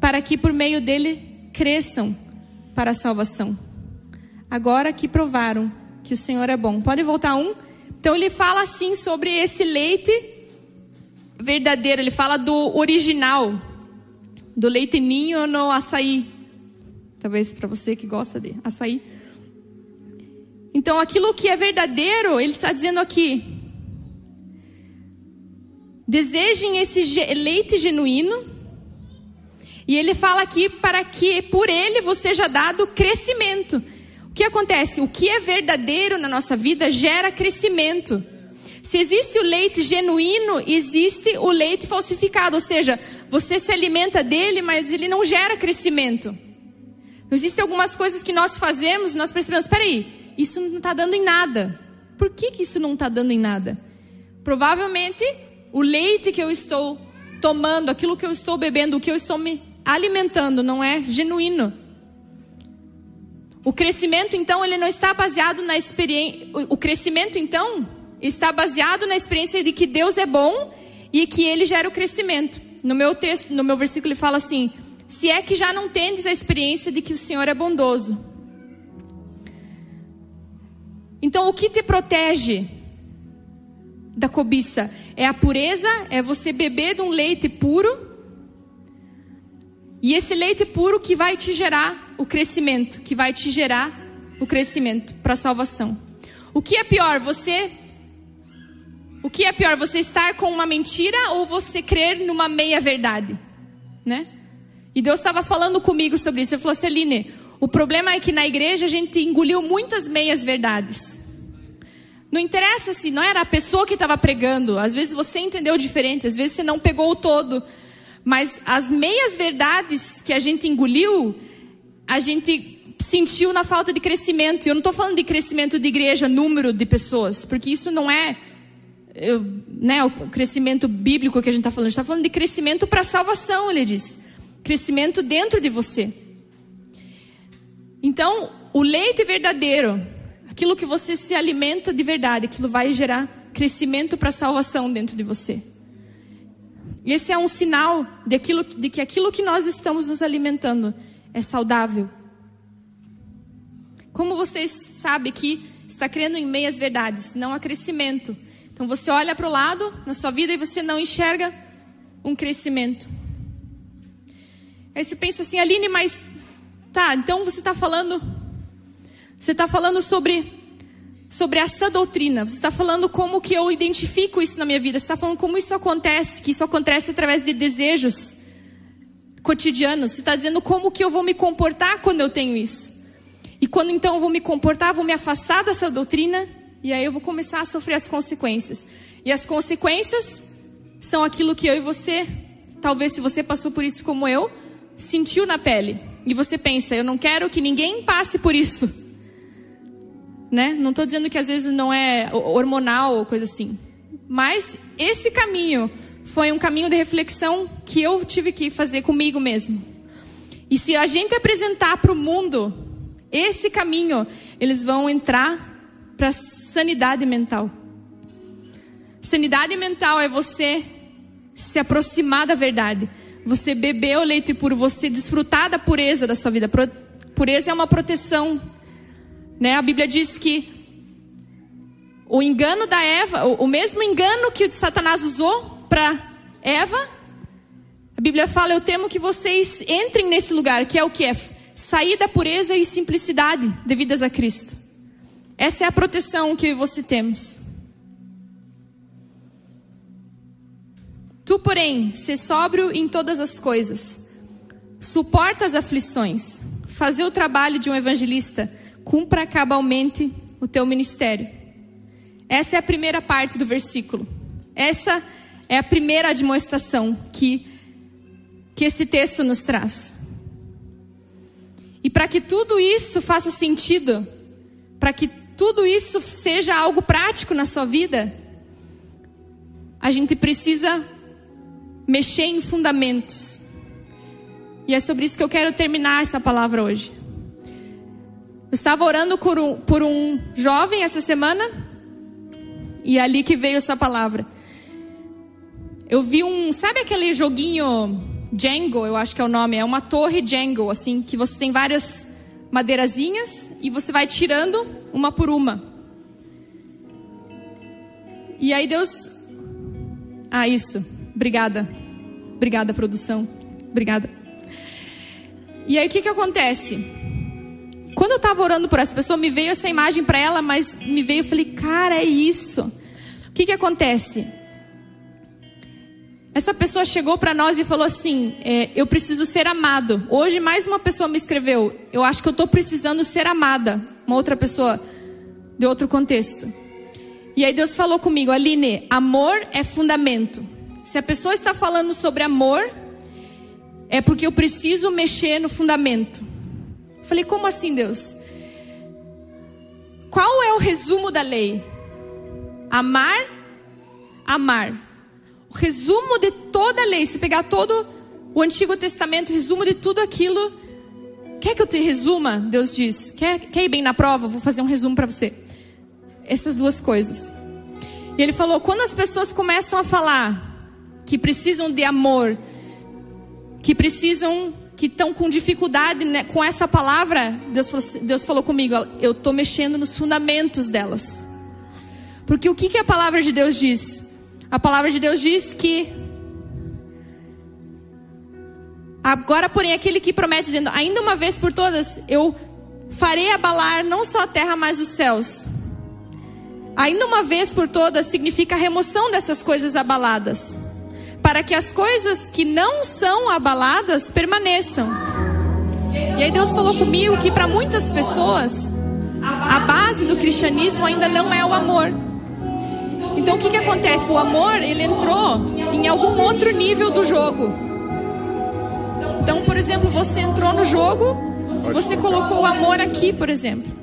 para que por meio dele cresçam para a salvação. Agora que provaram que o Senhor é bom. Pode voltar um? Então ele fala assim sobre esse leite verdadeiro, ele fala do original, do leite ninho no açaí. Talvez para você que gosta de açaí. Então aquilo que é verdadeiro, ele está dizendo aqui. Desejem esse leite genuíno e ele fala aqui para que por ele você seja dado crescimento. O que acontece? O que é verdadeiro na nossa vida gera crescimento. Se existe o leite genuíno, existe o leite falsificado, ou seja, você se alimenta dele, mas ele não gera crescimento. Existem algumas coisas que nós fazemos, nós percebemos, peraí, isso não está dando em nada. Por que, que isso não está dando em nada? Provavelmente o leite que eu estou tomando, aquilo que eu estou bebendo, o que eu estou me alimentando, não é genuíno. O crescimento, então, ele não está baseado na experiência. O crescimento, então, está baseado na experiência de que Deus é bom e que ele gera o crescimento. No meu texto, no meu versículo, ele fala assim: se é que já não tendes a experiência de que o Senhor é bondoso. Então, o que te protege da cobiça? É a pureza, é você beber de um leite puro e esse leite puro que vai te gerar o crescimento, que vai te gerar o crescimento para a salvação. O que é pior, você O que é pior, você estar com uma mentira ou você crer numa meia verdade, né? E Deus estava falando comigo sobre isso. Ele falou: "Celine, o problema é que na igreja a gente engoliu muitas meias verdades. Não interessa se não era a pessoa que estava pregando. Às vezes você entendeu diferente, às vezes você não pegou o todo. Mas as meias verdades que a gente engoliu, a gente sentiu na falta de crescimento. E eu não estou falando de crescimento de igreja, número de pessoas, porque isso não é eu, né, o crescimento bíblico que a gente está falando. A gente está falando de crescimento para salvação, ele diz. Crescimento dentro de você. Então, o leite verdadeiro, aquilo que você se alimenta de verdade, aquilo vai gerar crescimento para salvação dentro de você. Esse é um sinal de que aquilo que nós estamos nos alimentando é saudável. Como vocês sabem que está crendo em meias verdades, não há crescimento. Então você olha para o lado na sua vida e você não enxerga um crescimento. Aí você pensa assim, Aline, mas tá, então você está falando, você está falando sobre sobre essa doutrina. Você está falando como que eu identifico isso na minha vida. Você está falando como isso acontece, que isso acontece através de desejos cotidianos. Você está dizendo como que eu vou me comportar quando eu tenho isso. E quando então eu vou me comportar, vou me afastar dessa doutrina e aí eu vou começar a sofrer as consequências. E as consequências são aquilo que eu e você, talvez se você passou por isso como eu, sentiu na pele. E você pensa, eu não quero que ninguém passe por isso. Né? Não estou dizendo que às vezes não é hormonal ou coisa assim. Mas esse caminho foi um caminho de reflexão que eu tive que fazer comigo mesmo. E se a gente apresentar para o mundo esse caminho, eles vão entrar para sanidade mental. Sanidade mental é você se aproximar da verdade, você beber o leite puro, você desfrutar da pureza da sua vida. Pureza é uma proteção né? A Bíblia diz que o engano da Eva, o, mesmo engano que Satanás usou para Eva, a Bíblia fala: Eu temo que vocês entrem nesse lugar, que é o que? É sair da pureza e simplicidade devidas a Cristo. Essa é a proteção que você temos. Tu, porém, se sóbrio em todas as coisas, suporta as aflições, fazer o trabalho de um evangelista cumpra cabalmente o teu ministério. Essa é a primeira parte do versículo. Essa é a primeira demonstração que, que esse texto nos traz. E para que tudo isso faça sentido, para que tudo isso seja algo prático na sua vida, a gente precisa mexer em fundamentos. E é sobre isso que eu quero terminar essa palavra hoje. Eu estava orando por um, por um jovem essa semana e é ali que veio essa palavra. Eu vi um, sabe aquele joguinho Django, eu acho que é o nome, é uma torre Django, assim, que você tem várias madeirazinhas e você vai tirando uma por uma. E aí Deus. Ah, isso. Obrigada. Obrigada, produção. Obrigada. E aí o que, que acontece? Quando eu estava orando por essa pessoa, me veio essa imagem para ela, mas me veio, eu falei, cara, é isso. O que que acontece? Essa pessoa chegou para nós e falou assim: é, Eu preciso ser amado. Hoje, mais uma pessoa me escreveu: Eu acho que eu estou precisando ser amada. Uma outra pessoa de outro contexto. E aí Deus falou comigo: Aline, amor é fundamento. Se a pessoa está falando sobre amor, é porque eu preciso mexer no fundamento. Falei, como assim, Deus? Qual é o resumo da lei? Amar, amar. O resumo de toda a lei, se pegar todo o Antigo Testamento, resumo de tudo aquilo. Quer que eu te resuma? Deus diz. Quer, quer ir bem na prova? Vou fazer um resumo para você. Essas duas coisas. E ele falou: quando as pessoas começam a falar que precisam de amor, que precisam que estão com dificuldade né, com essa palavra, Deus falou, Deus falou comigo, eu estou mexendo nos fundamentos delas. Porque o que, que a palavra de Deus diz? A palavra de Deus diz que. Agora, porém, aquele que promete, dizendo: ainda uma vez por todas, eu farei abalar não só a terra, mas os céus. Ainda uma vez por todas significa a remoção dessas coisas abaladas para que as coisas que não são abaladas permaneçam. E aí Deus falou comigo que para muitas pessoas a base do cristianismo ainda não é o amor. Então o que, que acontece? O amor ele entrou em algum outro nível do jogo. Então, por exemplo, você entrou no jogo, você colocou o amor aqui, por exemplo.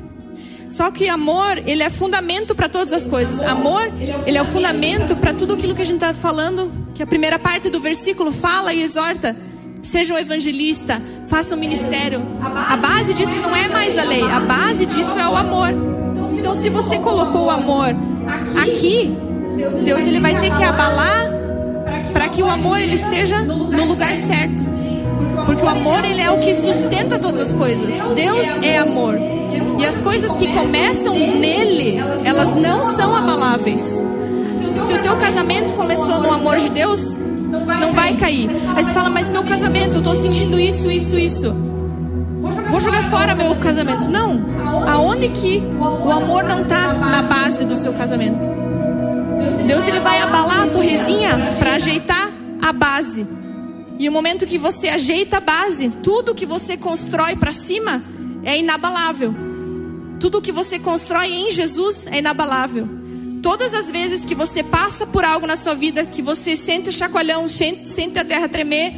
Só que amor, ele é fundamento para todas as coisas. Amor, ele é o fundamento para tudo aquilo que a gente está falando que a primeira parte do versículo fala e exorta: seja um evangelista, faça um ministério. A base disso não é mais a lei, a base disso é o amor. Então, se você colocou o amor aqui, Deus ele vai ter que abalar para que o amor ele esteja no lugar certo. Porque o amor ele é o que sustenta todas as coisas. Deus é amor. E as coisas que começam nele, elas não são abaláveis. Se o teu casamento começou no amor de Deus, não vai cair. Aí você fala, mas meu casamento, eu estou sentindo isso, isso, isso. Vou jogar fora meu casamento. Não. Aonde que o amor não está na base do seu casamento? Deus ele vai abalar a torrezinha para ajeitar a base. E o momento que você ajeita a base, tudo que você constrói para cima é inabalável. Tudo que você constrói em Jesus é inabalável. Todas as vezes que você passa por algo na sua vida, que você sente o chacoalhão, sente a terra tremer,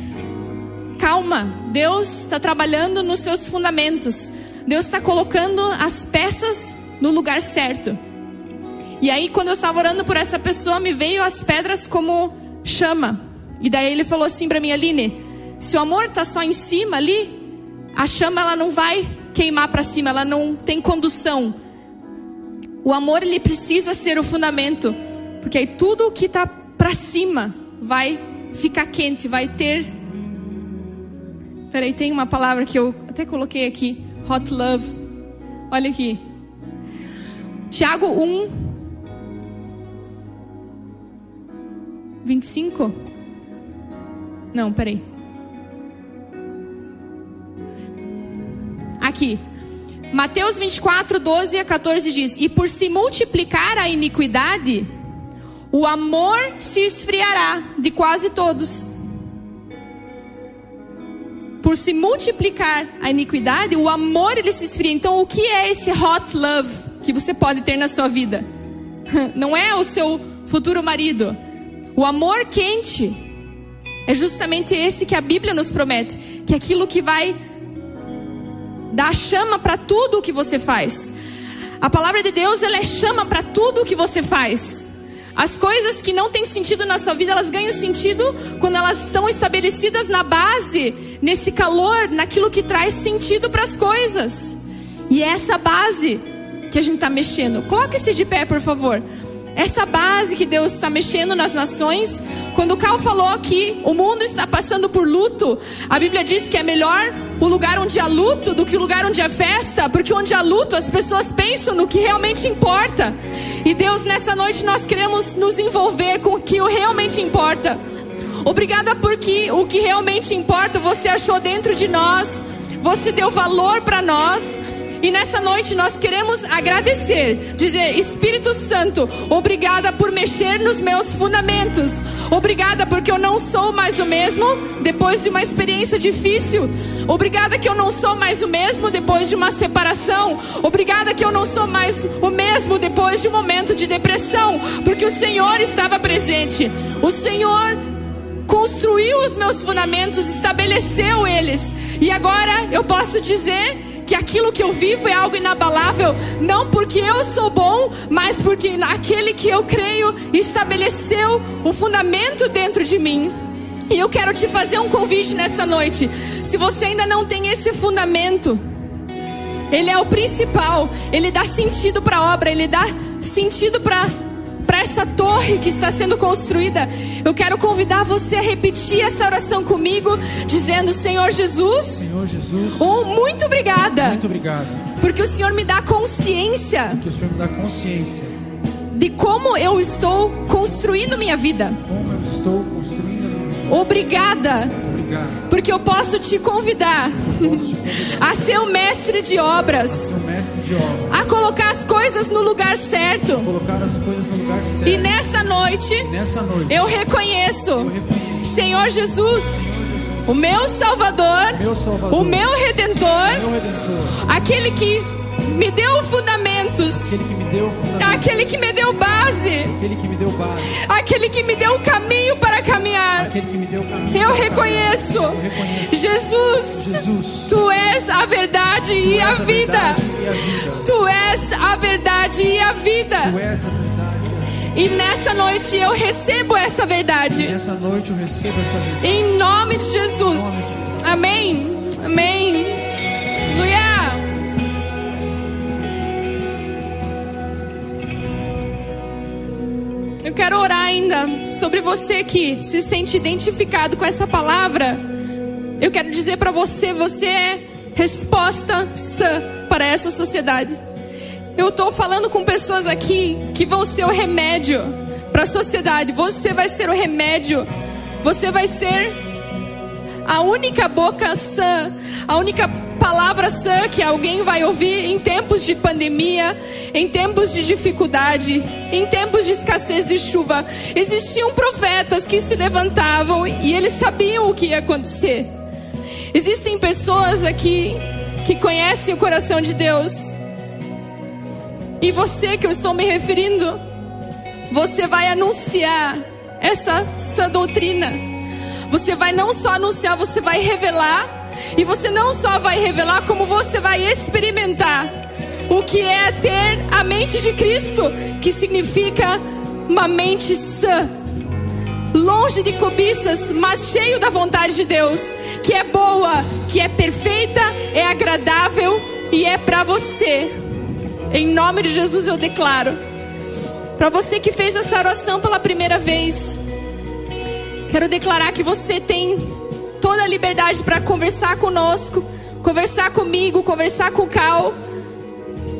calma. Deus está trabalhando nos seus fundamentos. Deus está colocando as peças no lugar certo. E aí, quando eu estava orando por essa pessoa, me veio as pedras como chama. E daí ele falou assim para mim, Aline, se o amor tá só em cima ali, a chama ela não vai queimar para cima, ela não tem condução. O amor ele precisa ser o fundamento, porque aí tudo que tá para cima vai ficar quente, vai ter Peraí, tem uma palavra que eu até coloquei aqui, hot love. Olha aqui. Tiago 1 25 não, peraí. Aqui. Mateus 24, 12 a 14 diz: E por se multiplicar a iniquidade, o amor se esfriará de quase todos. Por se multiplicar a iniquidade, o amor ele se esfria. Então, o que é esse hot love que você pode ter na sua vida? [laughs] Não é o seu futuro marido. O amor quente é justamente esse que a Bíblia nos promete, que aquilo que vai dar chama para tudo o que você faz. A palavra de Deus, ela é chama para tudo o que você faz. As coisas que não têm sentido na sua vida, elas ganham sentido quando elas estão estabelecidas na base, nesse calor, naquilo que traz sentido para as coisas. E é essa base que a gente está mexendo. Coloque-se de pé, por favor. Essa base que Deus está mexendo nas nações, quando o Cal falou que o mundo está passando por luto, a Bíblia diz que é melhor o lugar onde há luto do que o lugar onde há festa, porque onde há luto as pessoas pensam no que realmente importa. E Deus, nessa noite nós queremos nos envolver com o que realmente importa. Obrigada porque o que realmente importa você achou dentro de nós, você deu valor para nós. E nessa noite nós queremos agradecer, dizer: Espírito Santo, obrigada por mexer nos meus fundamentos. Obrigada porque eu não sou mais o mesmo depois de uma experiência difícil. Obrigada que eu não sou mais o mesmo depois de uma separação. Obrigada que eu não sou mais o mesmo depois de um momento de depressão, porque o Senhor estava presente. O Senhor construiu os meus fundamentos, estabeleceu eles. E agora eu posso dizer que aquilo que eu vivo é algo inabalável, não porque eu sou bom, mas porque aquele que eu creio estabeleceu o fundamento dentro de mim. E eu quero te fazer um convite nessa noite. Se você ainda não tem esse fundamento, ele é o principal, ele dá sentido para a obra, ele dá sentido para para essa torre que está sendo construída, eu quero convidar você a repetir essa oração comigo, dizendo: Senhor Jesus, Senhor Jesus, oh, muito obrigada. Muito. Porque o Senhor me dá consciência. Porque o Senhor me dá consciência de como eu estou construindo minha vida. Como eu estou construindo minha vida. Obrigada porque eu posso te convidar [laughs] a ser o mestre de obras. A colocar as coisas no lugar certo. E nessa noite, eu reconheço, Senhor Jesus, o meu Salvador, o meu Redentor, aquele que me deu fundamentos. Aquele que me deu fundamentos. Aquele que me deu base. Aquele que me deu base. Aquele que me deu o caminho para caminhar. Aquele que me deu caminho. Eu reconheço. Eu reconheço. Jesus, Jesus. Tu és a verdade, e, a a vida. e a vida. Tu és a verdade e a vida. Tu és a verdade. E nessa noite eu recebo essa verdade. E nessa noite eu recebo essa verdade. Em nome de Jesus. Amém. Amém. Quero sobre você que se sente identificado com essa palavra, eu quero dizer para você, você é resposta sã para essa sociedade. Eu estou falando com pessoas aqui que vão ser o remédio para a sociedade. Você vai ser o remédio. Você vai ser a única boca sã, a única palavra sã que alguém vai ouvir em tempos de pandemia, em tempos de dificuldade, em tempos de escassez de chuva. Existiam profetas que se levantavam e eles sabiam o que ia acontecer. Existem pessoas aqui que conhecem o coração de Deus e você que eu estou me referindo, você vai anunciar essa sã doutrina. Você vai não só anunciar, você vai revelar. E você não só vai revelar, como você vai experimentar o que é ter a mente de Cristo, que significa uma mente sã, longe de cobiças, mas cheio da vontade de Deus, que é boa, que é perfeita, é agradável e é para você. Em nome de Jesus eu declaro. Para você que fez essa oração pela primeira vez, quero declarar que você tem toda a liberdade para conversar conosco, conversar comigo, conversar com o Cal.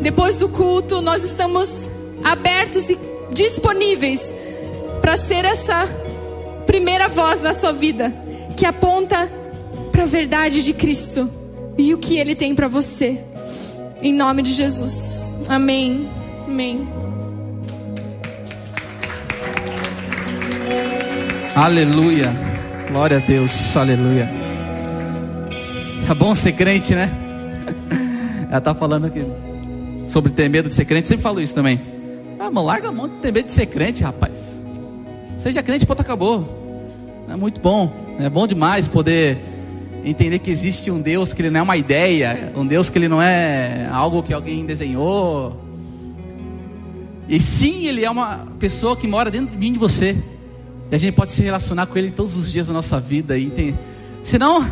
Depois do culto, nós estamos abertos e disponíveis para ser essa primeira voz na sua vida que aponta para a verdade de Cristo e o que ele tem para você. Em nome de Jesus. Amém. Amém. Aleluia. Glória a Deus. Aleluia. É bom ser crente, né? [laughs] Ela tá falando aqui sobre ter medo de ser crente. Sempre falo isso também. Ah, mano, larga a mão de ter medo de ser crente, rapaz. Seja crente, ponto acabou. É muito bom. É bom demais poder entender que existe um Deus que ele não é uma ideia, um Deus que ele não é algo que alguém desenhou. E sim, ele é uma pessoa que mora dentro de mim de você. E a gente pode se relacionar com ele todos os dias da nossa vida. E tem... Senão,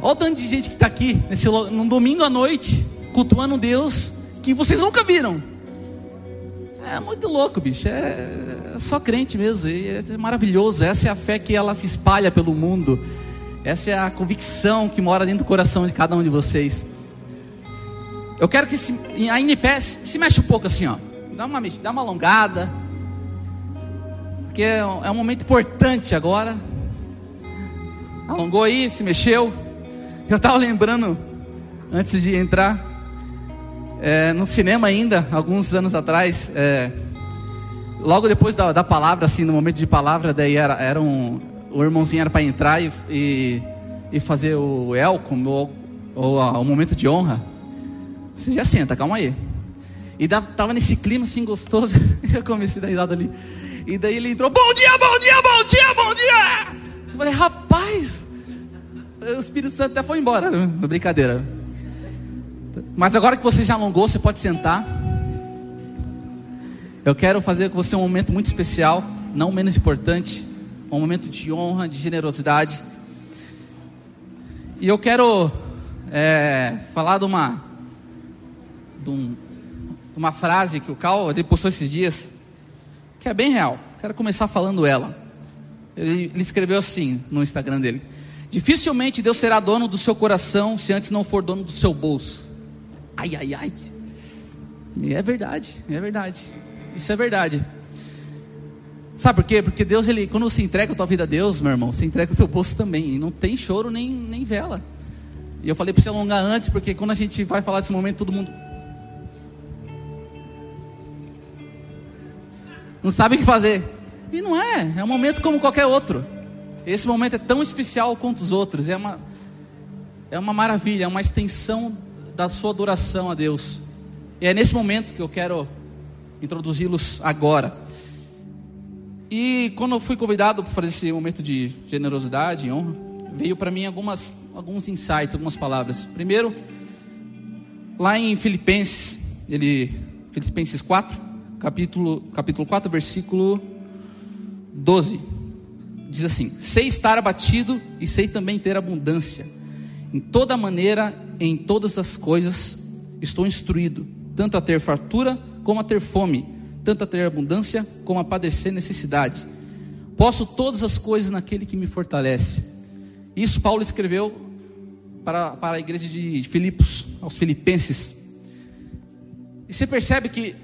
olha o tanto de gente que está aqui nesse, num domingo à noite, cultuando um Deus que vocês nunca viram. É muito louco, bicho. É, é só crente mesmo. E é maravilhoso. Essa é a fé que ela se espalha pelo mundo. Essa é a convicção que mora dentro do coração de cada um de vocês. Eu quero que se, em pé se mexa um pouco assim, ó. Dá uma, dá uma alongada. Porque é um, é um momento importante agora. Alongou aí, se mexeu. Eu estava lembrando, antes de entrar, é, no cinema ainda, alguns anos atrás, é, logo depois da, da, palavra, assim, no momento de palavra, daí era, era um, o irmãozinho era para entrar e, e, e, fazer o elco, ou, ou o momento de honra. Você já senta, calma aí. E tava nesse clima assim gostoso. [laughs] eu comecei a dar risada ali. E daí ele entrou: Bom dia, bom dia, bom dia, bom dia. Eu falei: Rapaz, o Espírito Santo até foi embora. Brincadeira. Mas agora que você já alongou, você pode sentar. Eu quero fazer com você um momento muito especial, não menos importante um momento de honra, de generosidade. E eu quero é, falar de uma, de, um, de, uma frase que o Cal postou esses dias, que é bem real. Quero começar falando ela. Ele, ele escreveu assim no Instagram dele: Dificilmente Deus será dono do seu coração se antes não for dono do seu bolso. Ai, ai, ai. E é verdade, é verdade. Isso é verdade. Sabe por quê? Porque Deus, ele, quando você entrega a tua vida a Deus, meu irmão, você entrega o teu bolso também. E não tem choro nem, nem vela. E eu falei para você alongar antes, porque quando a gente vai falar desse momento, todo mundo. Não sabe o que fazer. E não é, é um momento como qualquer outro. Esse momento é tão especial quanto os outros. É uma, é uma maravilha, é uma extensão da sua adoração a Deus. E é nesse momento que eu quero introduzi-los agora. E quando eu fui convidado para fazer esse momento de generosidade e honra, veio para mim algumas, alguns insights, algumas palavras. Primeiro, lá em Filipenses, ele, Filipenses 4, capítulo, capítulo 4, versículo 12, diz assim: Sei estar abatido e sei também ter abundância. Em toda maneira, em todas as coisas, estou instruído, tanto a ter fartura como a ter fome tanto a ter abundância como a padecer necessidade. posso todas as coisas naquele que me fortalece. Isso Paulo escreveu para, para a igreja de Filipos, aos filipenses. E você percebe que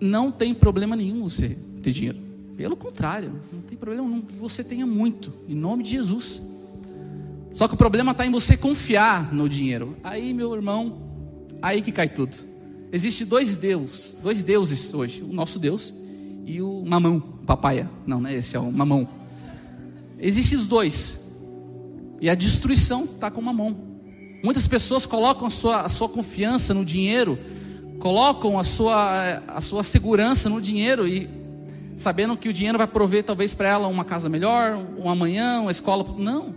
não tem problema nenhum você ter dinheiro. Pelo contrário, não tem problema nenhum que você tenha muito, em nome de Jesus. Só que o problema está em você confiar no dinheiro. Aí, meu irmão, aí que cai tudo. Existem dois deuses, dois deuses hoje, o nosso Deus e o mamão, papaya. Não, não é esse, é o mamão. Existem os dois. E a destruição está com o mamão. Muitas pessoas colocam a sua, a sua confiança no dinheiro, colocam a sua, a sua segurança no dinheiro e sabendo que o dinheiro vai prover talvez para ela uma casa melhor, um amanhã, uma escola. Não.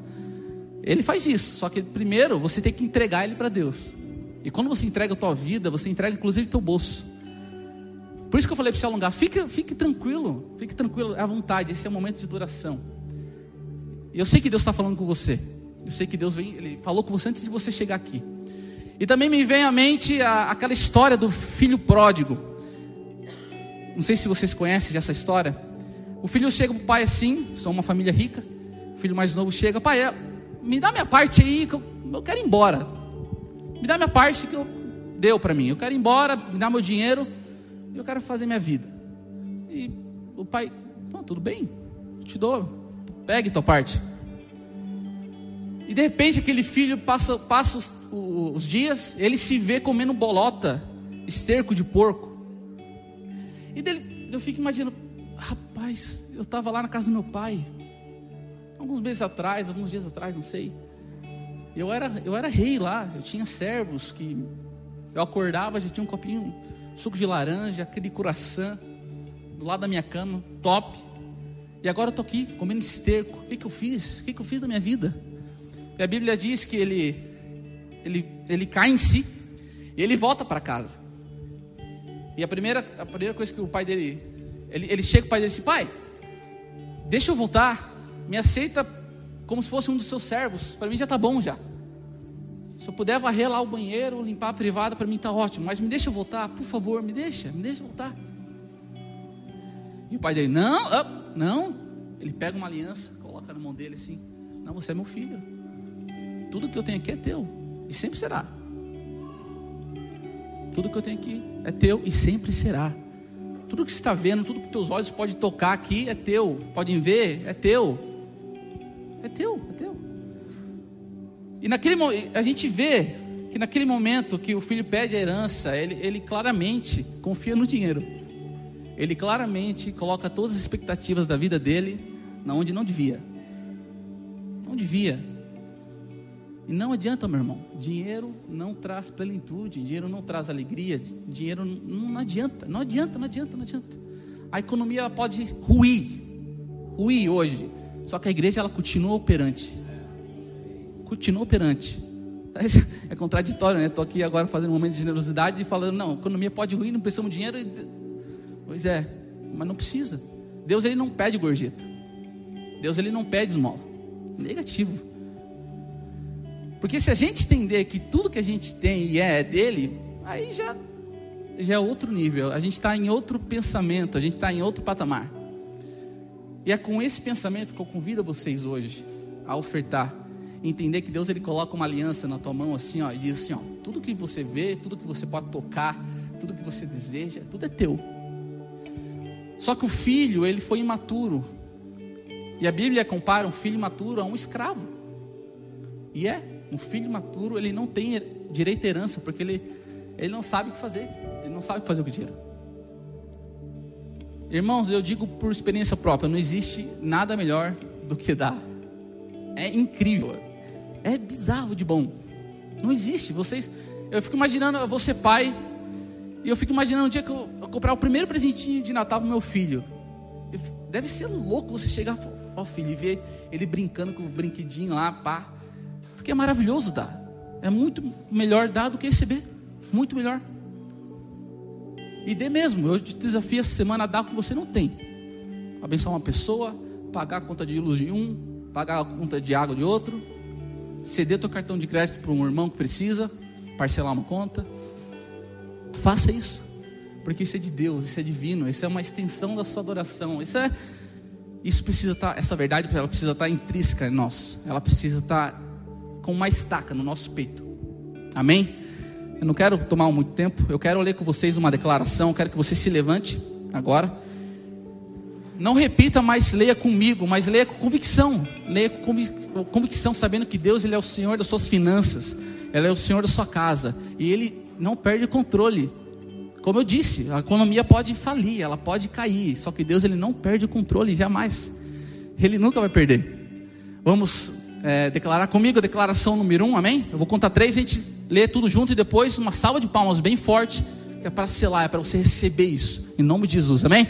Ele faz isso, só que primeiro você tem que entregar ele para Deus. E quando você entrega a tua vida, você entrega inclusive teu bolso. Por isso que eu falei para você alongar, fique, fique tranquilo, fique tranquilo, à vontade, esse é o momento de duração. E eu sei que Deus está falando com você. Eu sei que Deus vem, Ele falou com você antes de você chegar aqui. E também me vem à mente a, aquela história do filho pródigo. Não sei se vocês conhecem essa história. O filho chega para o pai assim, são uma família rica. O filho mais novo chega, pai, é, me dá minha parte aí, que eu, eu quero ir embora. Me dá minha parte que eu deu para mim. Eu quero ir embora, me dá meu dinheiro, eu quero fazer minha vida. E o pai, tudo bem, te dou, pegue tua parte. E de repente aquele filho passa, passa os, os dias, ele se vê comendo bolota, esterco de porco. E dele, eu fico imaginando, rapaz, eu estava lá na casa do meu pai, alguns meses atrás, alguns dias atrás, não sei. Eu era, eu era rei lá, eu tinha servos que eu acordava, já tinha um copinho, suco de laranja, aquele coração do lado da minha cama, top. E agora eu tô aqui comendo esterco. O que, que eu fiz? O que, que eu fiz da minha vida? E a Bíblia diz que ele, ele, ele cai em si e ele volta para casa. E a primeira, a primeira coisa que o pai dele, ele, ele chega o pai dele e diz: Pai, deixa eu voltar, me aceita como se fosse um dos seus servos, para mim já está bom já. Se eu puder varrer lá o banheiro, limpar a privada, para mim está ótimo, mas me deixa voltar, por favor, me deixa, me deixa voltar. E o pai dele: Não, não. Ele pega uma aliança, coloca na mão dele assim: Não, você é meu filho. Tudo que eu tenho aqui é teu e sempre será. Tudo que eu tenho aqui é teu e sempre será. Tudo que você está vendo, tudo que teus olhos podem tocar aqui é teu, podem ver, é teu. É teu, é teu. E naquele a gente vê que naquele momento que o filho pede a herança, ele, ele claramente confia no dinheiro. Ele claramente coloca todas as expectativas da vida dele na onde não devia. Não devia. E não adianta, meu irmão. Dinheiro não traz plenitude, dinheiro não traz alegria, dinheiro não, não adianta, não adianta, não adianta, não adianta. A economia ela pode ruir, ruir hoje. Só que a igreja ela continua operante. Continua operante. [laughs] É contraditório, né? Estou aqui agora fazendo um momento de generosidade e falando, não, a economia pode ruir, não precisamos de dinheiro. Pois é, mas não precisa. Deus ele não pede gorjeta. Deus ele não pede esmola. Negativo. Porque se a gente entender que tudo que a gente tem e é dele, aí já, já é outro nível. A gente está em outro pensamento, a gente está em outro patamar. E é com esse pensamento que eu convido vocês hoje a ofertar. Entender que Deus ele coloca uma aliança na tua mão assim, ó, e diz assim, ó, tudo que você vê, tudo que você pode tocar, tudo que você deseja, tudo é teu. Só que o filho, ele foi imaturo. E a Bíblia compara um filho imaturo a um escravo. E é. Um filho maturo, ele não tem direito à herança, porque ele, ele não sabe o que fazer. Ele não sabe fazer o que dinheiro. Irmãos, eu digo por experiência própria, não existe nada melhor do que dar. É incrível. É bizarro de bom. Não existe. Vocês, eu fico imaginando, eu vou ser pai, e eu fico imaginando um dia que eu, eu comprar o primeiro presentinho de Natal pro meu filho. Deve ser louco você chegar ao filho e ver ele brincando com o brinquedinho lá, pá. Porque é maravilhoso dar. É muito melhor dar do que receber. Muito melhor. E dê mesmo. Eu te desafio essa semana a dar o que você não tem. Abençoar uma pessoa, pagar a conta de luz de um, pagar a conta de água de outro, ceder teu cartão de crédito para um irmão que precisa, parcelar uma conta. Faça isso. Porque isso é de Deus, isso é divino, isso é uma extensão da sua adoração. Isso é isso precisa estar, essa verdade, ela precisa estar intrínseca em nós. Ela precisa estar com uma estaca no nosso peito. Amém? Eu não quero tomar muito tempo. Eu quero ler com vocês uma declaração. Quero que você se levante agora. Não repita, mas leia comigo, mas leia com convicção. Leia com convic- convicção, sabendo que Deus ele é o Senhor das suas finanças. Ele é o Senhor da sua casa. E Ele não perde controle. Como eu disse, a economia pode falir, ela pode cair. Só que Deus ele não perde o controle jamais. Ele nunca vai perder. Vamos é, declarar comigo a declaração número um, amém? Eu vou contar três, a gente lê tudo junto e depois uma salva de palmas bem forte, que é para selar, é para você receber isso, em nome de Jesus, amém?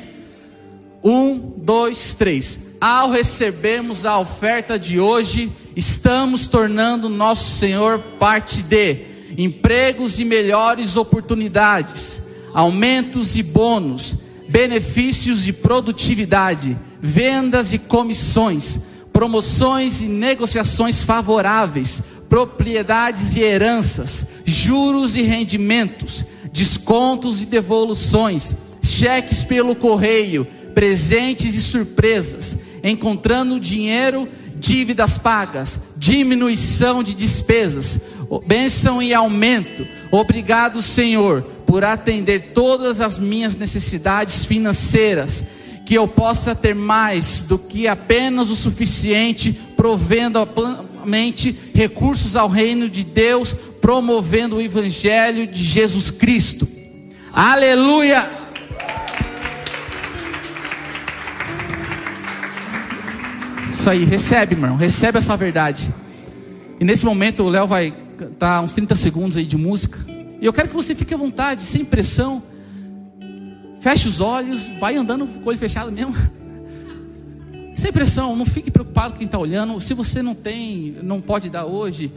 Um, dois, três. Ao recebermos a oferta de hoje, estamos tornando nosso Senhor parte de empregos e melhores oportunidades, aumentos e bônus, benefícios e produtividade, vendas e comissões, promoções e negociações favoráveis, propriedades e heranças, juros e rendimentos, descontos e devoluções, cheques pelo correio, presentes e surpresas, encontrando dinheiro, dívidas pagas, diminuição de despesas, bênção e aumento. Obrigado, Senhor, por atender todas as minhas necessidades financeiras, que eu possa ter mais do que apenas o suficiente, provendo amplamente recursos ao reino de Deus, promovendo o evangelho de Jesus Cristo. Aleluia! Isso aí, recebe, irmão, recebe essa verdade. E nesse momento o Léo vai cantar uns 30 segundos aí de música. E eu quero que você fique à vontade, sem pressão. Feche os olhos, vai andando com o olho fechado mesmo. [laughs] Sem pressão, não fique preocupado com quem está olhando. Se você não tem, não pode dar hoje,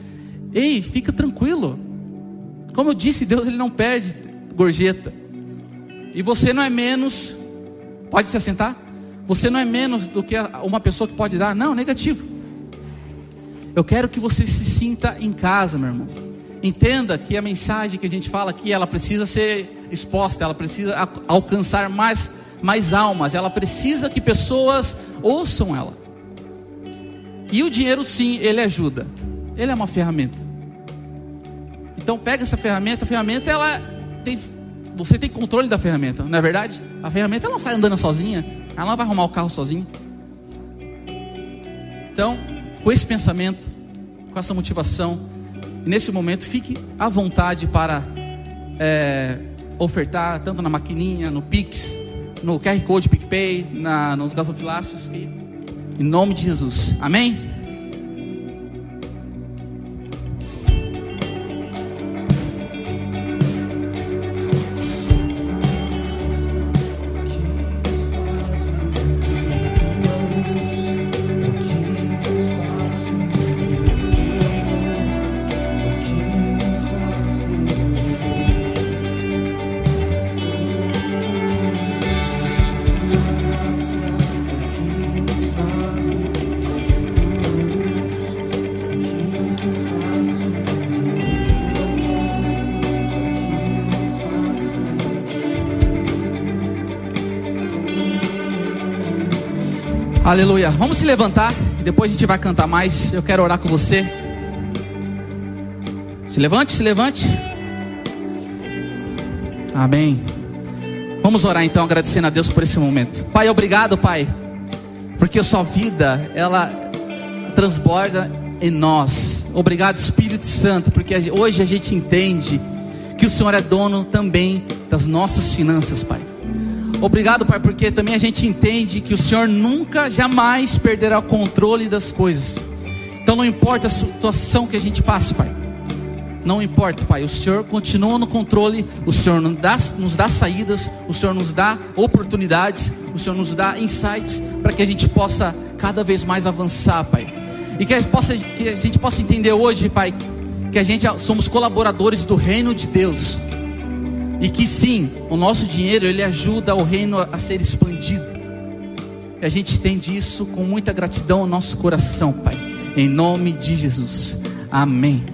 ei, fica tranquilo. Como eu disse, Deus ele não perde gorjeta. E você não é menos. Pode se assentar? Você não é menos do que uma pessoa que pode dar. Não, negativo. Eu quero que você se sinta em casa, meu irmão. Entenda que a mensagem que a gente fala aqui, ela precisa ser exposta, ela precisa alcançar mais, mais almas, ela precisa que pessoas ouçam ela. E o dinheiro, sim, ele ajuda. Ele é uma ferramenta. Então pega essa ferramenta, a ferramenta ela tem você tem controle da ferramenta, não é verdade? A ferramenta ela não sai andando sozinha, ela não vai arrumar o carro sozinha. Então, com esse pensamento, com essa motivação, e nesse momento fique à vontade para é, ofertar tanto na maquininha, no Pix, no QR Code PicPay, na, nos gasofilácios, em nome de Jesus. Amém? Aleluia. Vamos se levantar e depois a gente vai cantar mais. Eu quero orar com você. Se levante, se levante. Amém. Vamos orar então, agradecendo a Deus por esse momento. Pai, obrigado, Pai, porque a sua vida ela transborda em nós. Obrigado, Espírito Santo, porque hoje a gente entende que o Senhor é dono também das nossas finanças, Pai. Obrigado, Pai, porque também a gente entende que o Senhor nunca, jamais perderá o controle das coisas. Então não importa a situação que a gente passe, Pai. Não importa, Pai. O Senhor continua no controle. O Senhor nos dá, nos dá saídas. O Senhor nos dá oportunidades. O Senhor nos dá insights para que a gente possa cada vez mais avançar, Pai. E que a, gente possa, que a gente possa entender hoje, Pai, que a gente somos colaboradores do reino de Deus. E que sim, o nosso dinheiro ele ajuda o reino a ser expandido. E a gente entende isso com muita gratidão no nosso coração, Pai. Em nome de Jesus. Amém.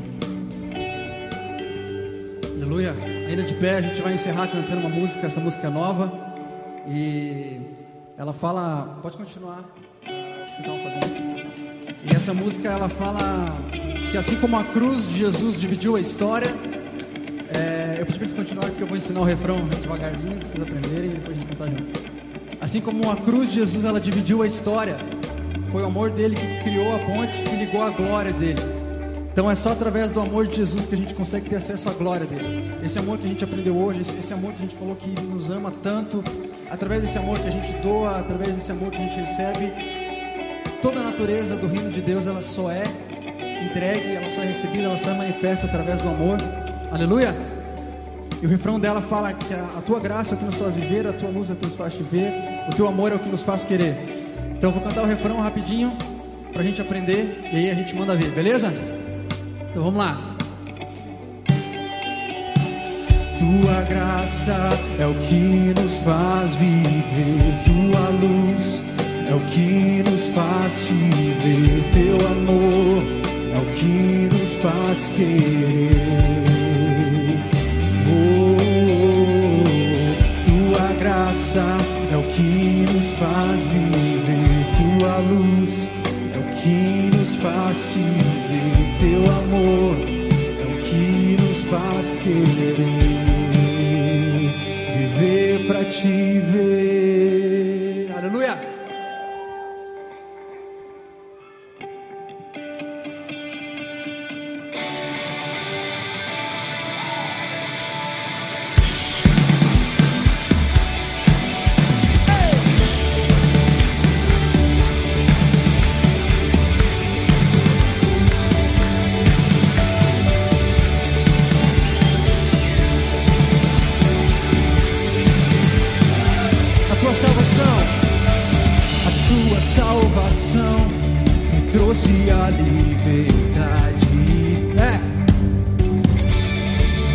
Aleluia. Ainda de pé, a gente vai encerrar cantando uma música, essa música é nova. E ela fala. Pode continuar. E essa música ela fala que assim como a cruz de Jesus dividiu a história, eu pedi para eles porque eu vou ensinar o refrão devagarzinho para vocês aprenderem e depois a gente cantar junto. Assim como a cruz de Jesus ela dividiu a história, foi o amor dele que criou a ponte que ligou a glória dele. Então é só através do amor de Jesus que a gente consegue ter acesso à glória dele. Esse amor que a gente aprendeu hoje, esse amor que a gente falou que nos ama tanto, através desse amor que a gente doa, através desse amor que a gente recebe, toda a natureza do reino de Deus ela só é entregue, ela só é recebida, ela só é manifesta através do amor. Aleluia! E o refrão dela fala que a, tua graça é o que nos faz viver, a tua luz é o que nos faz te ver, o teu amor é o que nos faz querer. Então eu vou cantar o refrão rapidinho pra gente aprender e aí a gente manda ver, beleza? Então vamos lá. Tua graça é o que nos faz viver, tua luz é o que nos faz te ver, teu amor é o que nos faz querer. Faz viver, tua luz. É o que nos faz te ver, teu amor é o que nos faz querer. Viver pra te ver. Salvação me trouxe a liberdade. É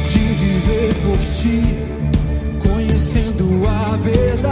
de viver por ti, conhecendo a verdade.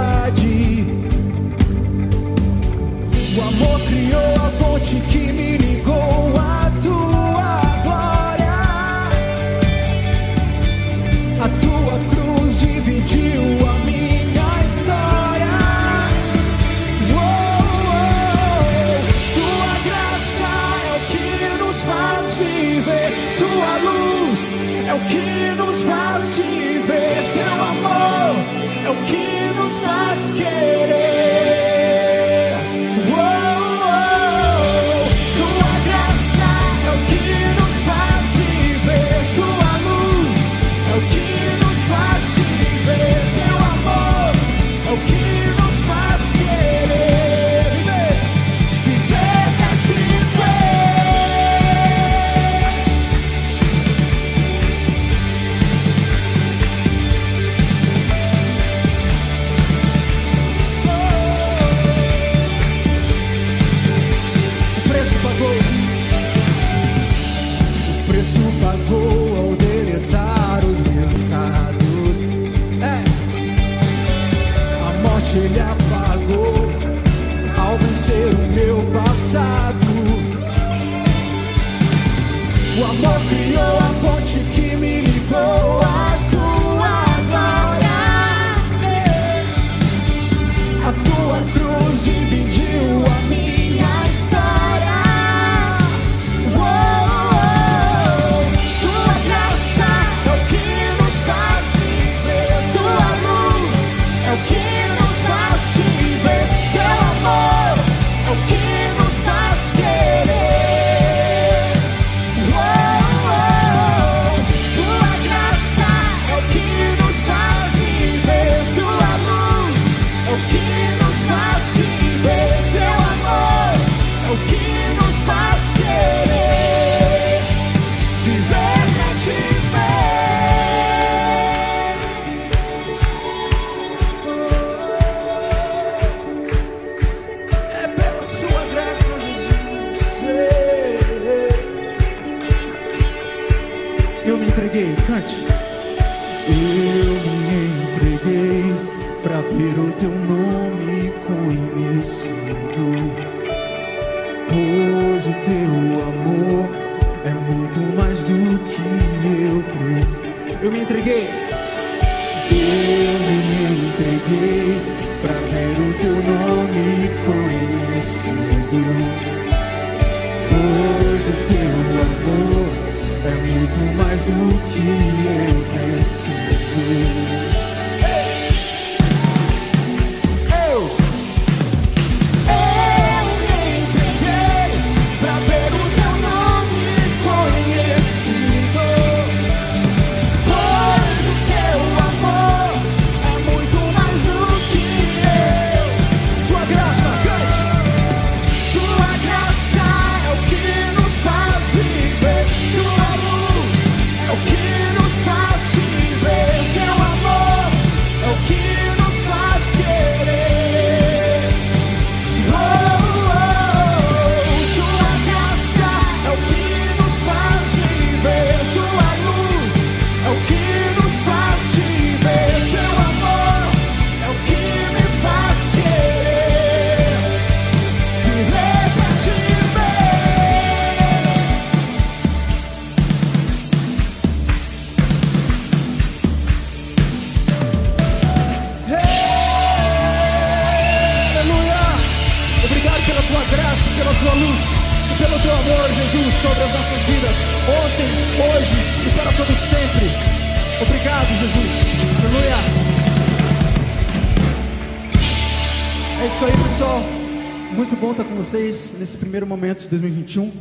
primeiro momento de 2021.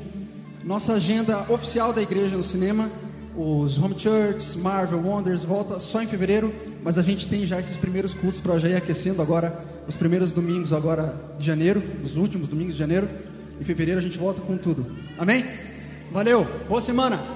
Nossa agenda oficial da igreja no cinema, os Home Church, Marvel, Wonders, volta só em fevereiro, mas a gente tem já esses primeiros cultos para já ir aquecendo agora, os primeiros domingos agora de janeiro, os últimos domingos de janeiro. Em fevereiro a gente volta com tudo. Amém? Valeu, boa semana!